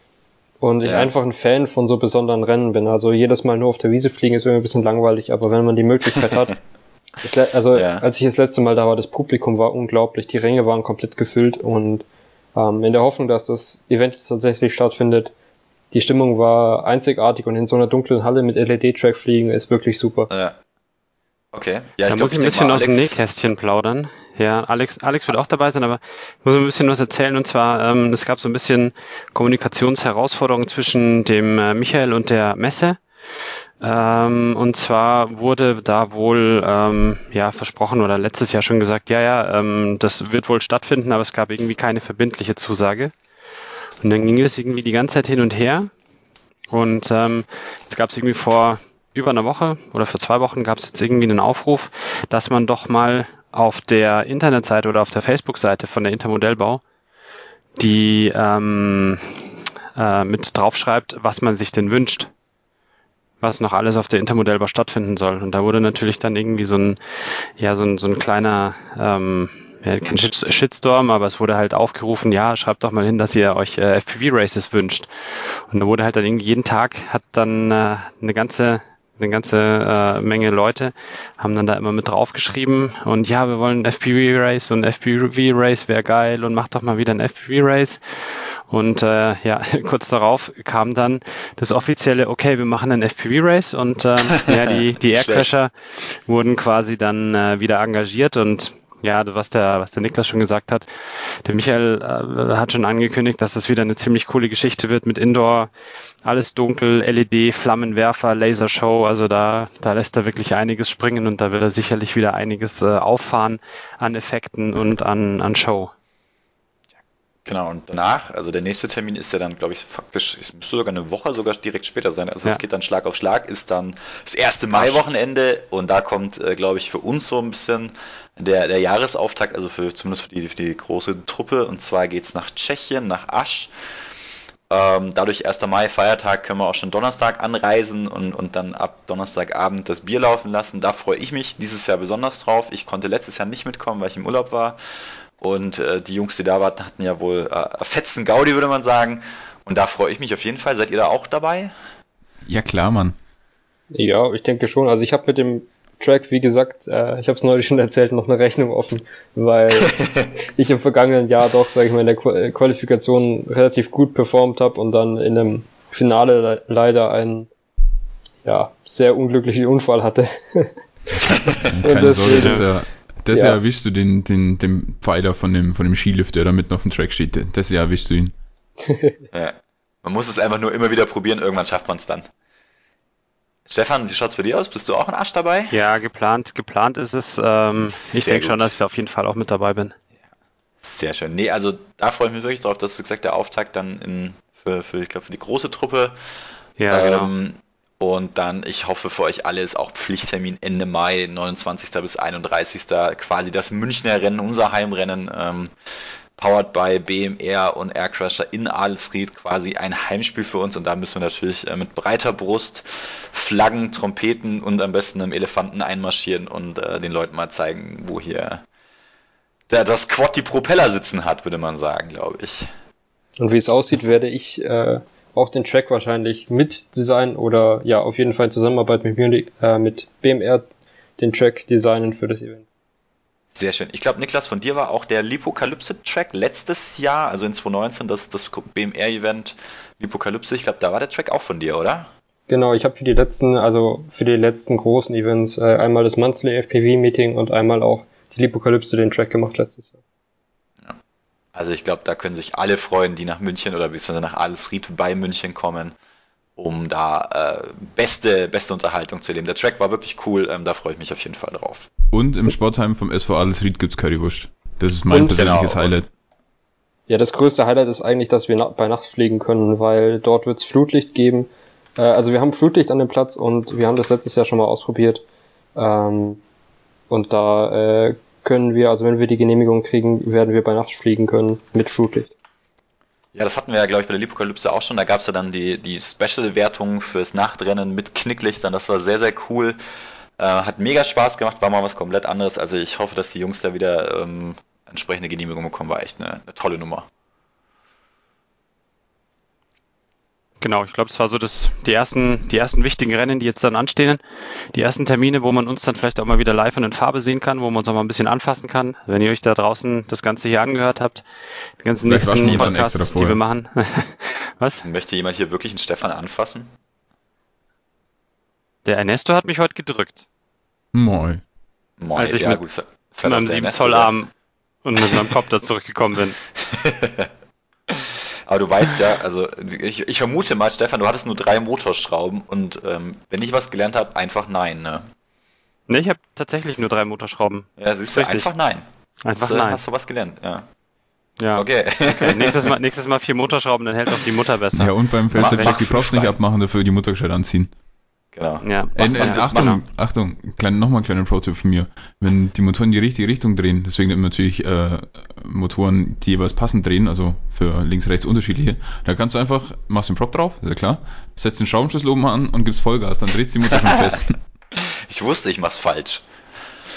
und ich ja. einfach ein Fan von so besonderen Rennen bin. Also jedes Mal nur auf der Wiese fliegen ist irgendwie ein bisschen langweilig, aber wenn man die Möglichkeit hat, also ja. als ich das letzte Mal da war, das Publikum war unglaublich, die Ränge waren komplett gefüllt und ähm, in der Hoffnung, dass das Event jetzt tatsächlich stattfindet, die Stimmung war einzigartig und in so einer dunklen Halle mit LED-Track fliegen ist wirklich super. Ja. Okay. Ja, da ich muss ich ein bisschen mal, aus dem Nähkästchen plaudern. Ja, Alex, Alex wird auch dabei sein, aber ich muss ein bisschen was erzählen. Und zwar, ähm, es gab so ein bisschen Kommunikationsherausforderungen zwischen dem äh, Michael und der Messe. Ähm, und zwar wurde da wohl ähm, ja versprochen oder letztes Jahr schon gesagt, ja, ja, ähm, das wird wohl stattfinden, aber es gab irgendwie keine verbindliche Zusage. Und dann ging es irgendwie die ganze Zeit hin und her. Und ähm, jetzt gab es irgendwie vor über einer Woche oder für zwei Wochen gab es jetzt irgendwie einen Aufruf, dass man doch mal auf der Internetseite oder auf der Facebook-Seite von der Intermodellbau die ähm, äh, mit draufschreibt, was man sich denn wünscht, was noch alles auf der Intermodellbau stattfinden soll. Und da wurde natürlich dann irgendwie so ein, ja, so ein, so ein kleiner, ähm, ja, kein Shitstorm, aber es wurde halt aufgerufen, ja, schreibt doch mal hin, dass ihr euch äh, FPV-Races wünscht. Und da wurde halt dann irgendwie jeden Tag hat dann äh, eine ganze eine ganze äh, Menge Leute haben dann da immer mit draufgeschrieben und ja, wir wollen FPV-Race und FPV-Race wäre geil und macht doch mal wieder ein FPV-Race. Und äh, ja, kurz darauf kam dann das offizielle, okay, wir machen einen FPV-Race und äh, ja, die, die Aircrasher wurden quasi dann äh, wieder engagiert und ja, was der, was der Niklas schon gesagt hat, der Michael äh, hat schon angekündigt, dass das wieder eine ziemlich coole Geschichte wird mit Indoor, alles dunkel, LED, Flammenwerfer, Lasershow. Also da, da lässt er wirklich einiges springen und da wird er sicherlich wieder einiges äh, auffahren an Effekten und an, an Show. Genau, und danach, also der nächste Termin ist ja dann, glaube ich, faktisch, es müsste sogar eine Woche sogar direkt später sein. Also es geht dann Schlag auf Schlag, ist dann das erste Mai-Wochenende und da kommt, äh, glaube ich, für uns so ein bisschen der, der Jahresauftakt, also für zumindest für die, für die große Truppe. Und zwar geht's nach Tschechien, nach Asch. Ähm, dadurch 1. Mai, Feiertag, können wir auch schon Donnerstag anreisen und, und dann ab Donnerstagabend das Bier laufen lassen. Da freue ich mich dieses Jahr besonders drauf. Ich konnte letztes Jahr nicht mitkommen, weil ich im Urlaub war. Und äh, die Jungs, die da waren, hatten ja wohl äh, fetzen Gaudi, würde man sagen. Und da freue ich mich auf jeden Fall. Seid ihr da auch dabei? Ja, klar, Mann. Ja, ich denke schon. Also ich habe mit dem Track, wie gesagt, äh, ich habe es neulich schon erzählt, noch eine Rechnung offen, weil ich im vergangenen Jahr doch, sage ich mal, in der äh, Qualifikation relativ gut performt habe und dann in einem Finale le leider einen ja, sehr unglücklichen Unfall hatte. Keine Sorge, das ja das ja. Jahr erwischst du den, den, den Pfeiler von dem, von dem Skilift, der da mitten auf dem Track steht. Das Jahr erwischst du ihn. ja. Man muss es einfach nur immer wieder probieren, irgendwann schafft man es dann. Stefan, wie schaut's bei dir aus? Bist du auch ein Arsch dabei? Ja, geplant, geplant ist es. Ähm, ich denke schon, dass ich auf jeden Fall auch mit dabei bin. Sehr schön. Nee, also da freue ich mich wirklich drauf, dass du gesagt der Auftakt dann in, für, für ich glaube, für die große Truppe. Ja, ähm, genau. Und dann, ich hoffe für euch alle, ist auch Pflichttermin Ende Mai, 29. bis 31. quasi das Münchner Rennen, unser Heimrennen, ähm, powered by BMR und Aircrusher in Adelsried, quasi ein Heimspiel für uns. Und da müssen wir natürlich äh, mit breiter Brust, Flaggen, Trompeten und am besten einem Elefanten einmarschieren und äh, den Leuten mal zeigen, wo hier der, das Quad die Propeller sitzen hat, würde man sagen, glaube ich. Und wie es aussieht, werde ich äh, auch den Track wahrscheinlich mit designen oder ja, auf jeden Fall in Zusammenarbeit mit, äh, mit BMR den Track designen für das Event. Sehr schön. Ich glaube, Niklas, von dir war auch der Lipokalypse-Track letztes Jahr, also in 2019, das, das BMR-Event Lipokalypse. Ich glaube, da war der Track auch von dir, oder? Genau, ich habe für die letzten, also für die letzten großen Events äh, einmal das Monthly FPV-Meeting und einmal auch die Lipokalypse den Track gemacht letztes Jahr. Also ich glaube, da können sich alle freuen, die nach München oder beziehungsweise nach Adelsried bei München kommen, um da äh, beste, beste Unterhaltung zu erleben. Der Track war wirklich cool, ähm, da freue ich mich auf jeden Fall drauf. Und im Sportheim vom SV Adelsried gibt's Currywurst. Das ist mein und, persönliches genau, Highlight. Ja, das größte Highlight ist eigentlich, dass wir na bei Nacht fliegen können, weil dort wird's Flutlicht geben. Äh, also wir haben Flutlicht an dem Platz und wir haben das letztes Jahr schon mal ausprobiert. Ähm, und da äh, können wir, also wenn wir die Genehmigung kriegen, werden wir bei Nacht fliegen können mit Flutlicht. Ja, das hatten wir ja, glaube ich, bei der Lipokalypse auch schon. Da gab es ja dann die, die Special-Wertung fürs Nachtrennen mit Knicklichtern. Das war sehr, sehr cool. Äh, hat mega Spaß gemacht, war mal was komplett anderes. Also ich hoffe, dass die Jungs da wieder ähm, entsprechende Genehmigung bekommen. War echt eine, eine tolle Nummer. Genau, ich glaube, es war so das, die ersten, die ersten wichtigen Rennen, die jetzt dann anstehen. Die ersten Termine, wo man uns dann vielleicht auch mal wieder live und in Farbe sehen kann, wo man uns auch mal ein bisschen anfassen kann. Wenn ihr euch da draußen das Ganze hier angehört habt, die ganzen vielleicht nächsten Podcasts, die wir machen. Was? Möchte jemand hier wirklich einen Stefan anfassen? Der Ernesto hat mich heute gedrückt. Moi. Moi, als ich ja, mit, gut, mit meinem 7 Zoll Arm und mit meinem Kopf da zurückgekommen bin. Aber du weißt ja, also ich, ich vermute mal, Stefan, du hattest nur drei Motorschrauben und ähm, wenn ich was gelernt habe, einfach nein, ne? Ne, ich habe tatsächlich nur drei Motorschrauben. Ja, siehst du, richtig. einfach nein. Einfach hast, nein. Hast du was gelernt, ja. Ja. Okay. okay. Nächstes, Mal, nächstes Mal vier Motorschrauben, dann hält auch die Mutter besser. Ja, und beim Festival die Props nicht abmachen, dafür die Mutter gescheit anziehen. Genau. Ja, äh, äh, Achtung, Achtung, klein, nochmal ein kleiner Pro-Tipp von mir. Wenn die Motoren in die richtige Richtung drehen, deswegen natürlich äh, Motoren, die jeweils passend drehen, also für links, rechts unterschiedliche, da kannst du einfach, machst den Prop drauf, ist ja klar, setzt den Schraubenschlüssel oben an und gibst Vollgas, dann dreht die Motor schon fest. ich wusste, ich mach's falsch.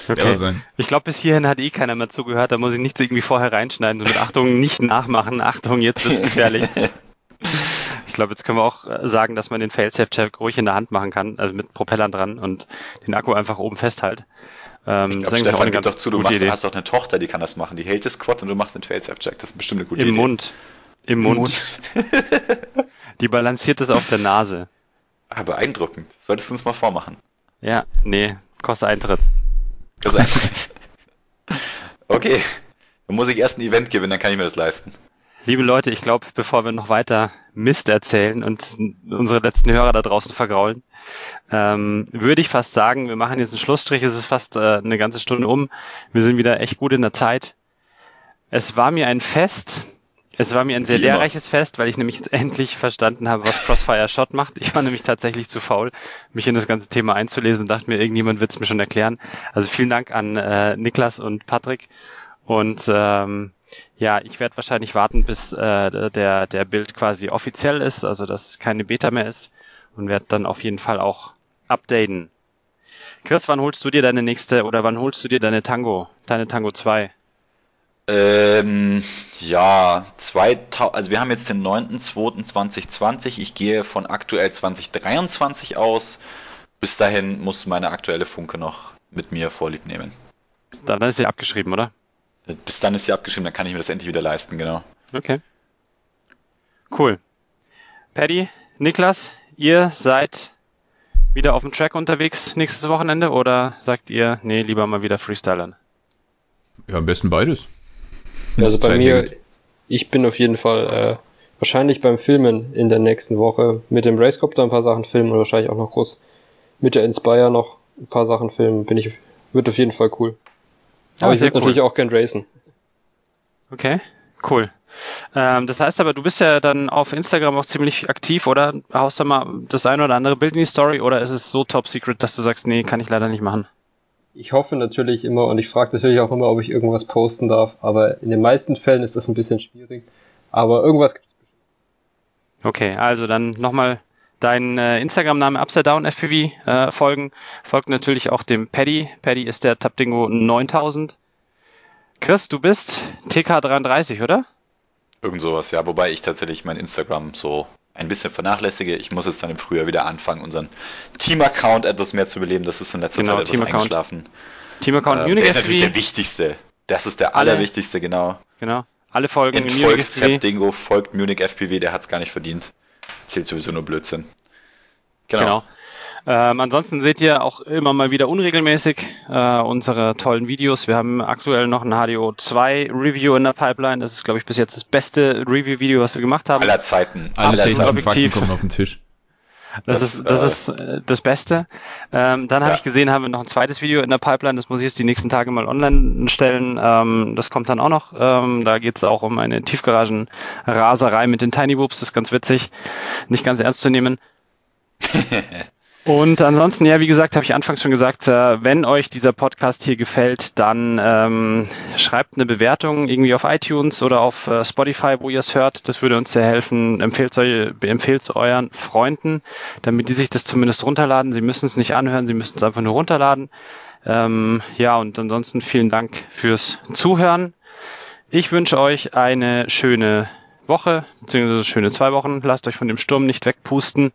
Okay. Sein. Ich glaube, bis hierhin hat eh keiner mehr zugehört. Da muss ich nichts irgendwie vorher reinschneiden. So mit Achtung, nicht nachmachen. Achtung, jetzt wird's gefährlich. ich glaube, jetzt können wir auch äh, sagen, dass man den Fail-Safe-Check ruhig in der Hand machen kann, also mit Propellern dran und den Akku einfach oben festhält. Ähm, ich glaub, Stefan, gib doch zu, du machst, hast doch eine Tochter, die kann das machen. Die hält das Quad und du machst den Fail-Safe-Check. Das ist bestimmt eine gute Im Idee. Mund. Im Mund. Im Mund. die balanciert es auf der Nase. Ah, beeindruckend. Solltest du uns mal vormachen. Ja, nee, kostet Eintritt. Kostet Eintritt. okay. Dann muss ich erst ein Event gewinnen, dann kann ich mir das leisten. Liebe Leute, ich glaube, bevor wir noch weiter Mist erzählen und unsere letzten Hörer da draußen vergraulen, ähm, würde ich fast sagen, wir machen jetzt einen Schlussstrich. Es ist fast äh, eine ganze Stunde um. Wir sind wieder echt gut in der Zeit. Es war mir ein Fest. Es war mir ein sehr lehrreiches Fest, weil ich nämlich jetzt endlich verstanden habe, was Crossfire Shot macht. Ich war nämlich tatsächlich zu faul, mich in das ganze Thema einzulesen und dachte mir, irgendjemand wird es mir schon erklären. Also vielen Dank an äh, Niklas und Patrick. Und ähm, ja, ich werde wahrscheinlich warten, bis äh, der, der Bild quasi offiziell ist, also dass es keine Beta mehr ist und werde dann auf jeden Fall auch updaten. Chris, wann holst du dir deine nächste oder wann holst du dir deine Tango, deine Tango 2? Ähm, ja, 2000, also wir haben jetzt den 9.2.2020. Ich gehe von aktuell 2023 aus. Bis dahin muss meine aktuelle Funke noch mit mir vorlieb nehmen. Dann ist sie abgeschrieben, oder? Bis dann ist sie abgeschrieben, dann kann ich mir das endlich wieder leisten, genau. Okay. Cool. Paddy, Niklas, ihr seid wieder auf dem Track unterwegs nächstes Wochenende oder sagt ihr, nee, lieber mal wieder Freestylern? Ja, am besten beides. Also bei mir, ich bin auf jeden Fall äh, wahrscheinlich beim Filmen in der nächsten Woche mit dem Racecopter ein paar Sachen filmen und wahrscheinlich auch noch groß mit der Inspire noch ein paar Sachen filmen. Bin ich, wird auf jeden Fall cool. Aber ich würde cool. natürlich auch gern racen. Okay, cool. Ähm, das heißt aber, du bist ja dann auf Instagram auch ziemlich aktiv, oder? Haust du mal das ein oder andere Bild in die Story oder ist es so top secret, dass du sagst, nee, kann ich leider nicht machen? Ich hoffe natürlich immer und ich frage natürlich auch immer, ob ich irgendwas posten darf, aber in den meisten Fällen ist das ein bisschen schwierig. Aber irgendwas gibt es bestimmt. Okay, also dann nochmal dein äh, Instagram-Name Upside Down FPV äh, folgen. Folgt natürlich auch dem Paddy. Paddy ist der Tapdingo 9000. Chris, du bist TK33, oder? Irgend sowas, ja. Wobei ich tatsächlich mein Instagram so ein bisschen vernachlässige. Ich muss jetzt dann im Frühjahr wieder anfangen, unseren Team-Account etwas mehr zu beleben. Das ist in letzter genau, Zeit etwas eingeschlafen. Team-Account ähm, Der ist natürlich der wichtigste. Das ist der Alle, allerwichtigste, genau. Genau. Alle Folgen Entfolgt Munich Dingo, folgt Munich FPV, der hat es gar nicht verdient. Zählt sowieso nur Blödsinn. Genau. genau. Ähm, ansonsten seht ihr auch immer mal wieder unregelmäßig äh, unsere tollen Videos. Wir haben aktuell noch ein HDO 2 Review in der Pipeline. Das ist, glaube ich, bis jetzt das beste Review-Video, was wir gemacht haben. Aller Zeiten. Alle Zeiten Objektiv. kommen auf den Tisch. Das, das, ist, das äh, ist äh, das Beste. Ähm, dann ja. habe ich gesehen, haben wir noch ein zweites Video in der Pipeline. Das muss ich jetzt die nächsten Tage mal online stellen. Ähm, das kommt dann auch noch. Ähm, da geht es auch um eine Tiefgaragen-Raserei mit den Tiny Whoops. Das ist ganz witzig. Nicht ganz ernst zu nehmen. Und ansonsten, ja, wie gesagt, habe ich anfangs schon gesagt, äh, wenn euch dieser Podcast hier gefällt, dann ähm, schreibt eine Bewertung irgendwie auf iTunes oder auf äh, Spotify, wo ihr es hört. Das würde uns sehr helfen. Empfehlt es euren Freunden, damit die sich das zumindest runterladen. Sie müssen es nicht anhören, sie müssen es einfach nur runterladen. Ähm, ja, und ansonsten vielen Dank fürs Zuhören. Ich wünsche euch eine schöne Woche, beziehungsweise schöne zwei Wochen. Lasst euch von dem Sturm nicht wegpusten.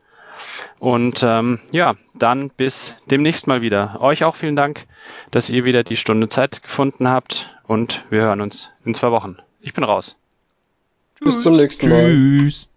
Und ähm, ja, dann bis demnächst mal wieder. Euch auch vielen Dank, dass ihr wieder die Stunde Zeit gefunden habt und wir hören uns in zwei Wochen. Ich bin raus. Bis zum nächsten Mal. Tschüss.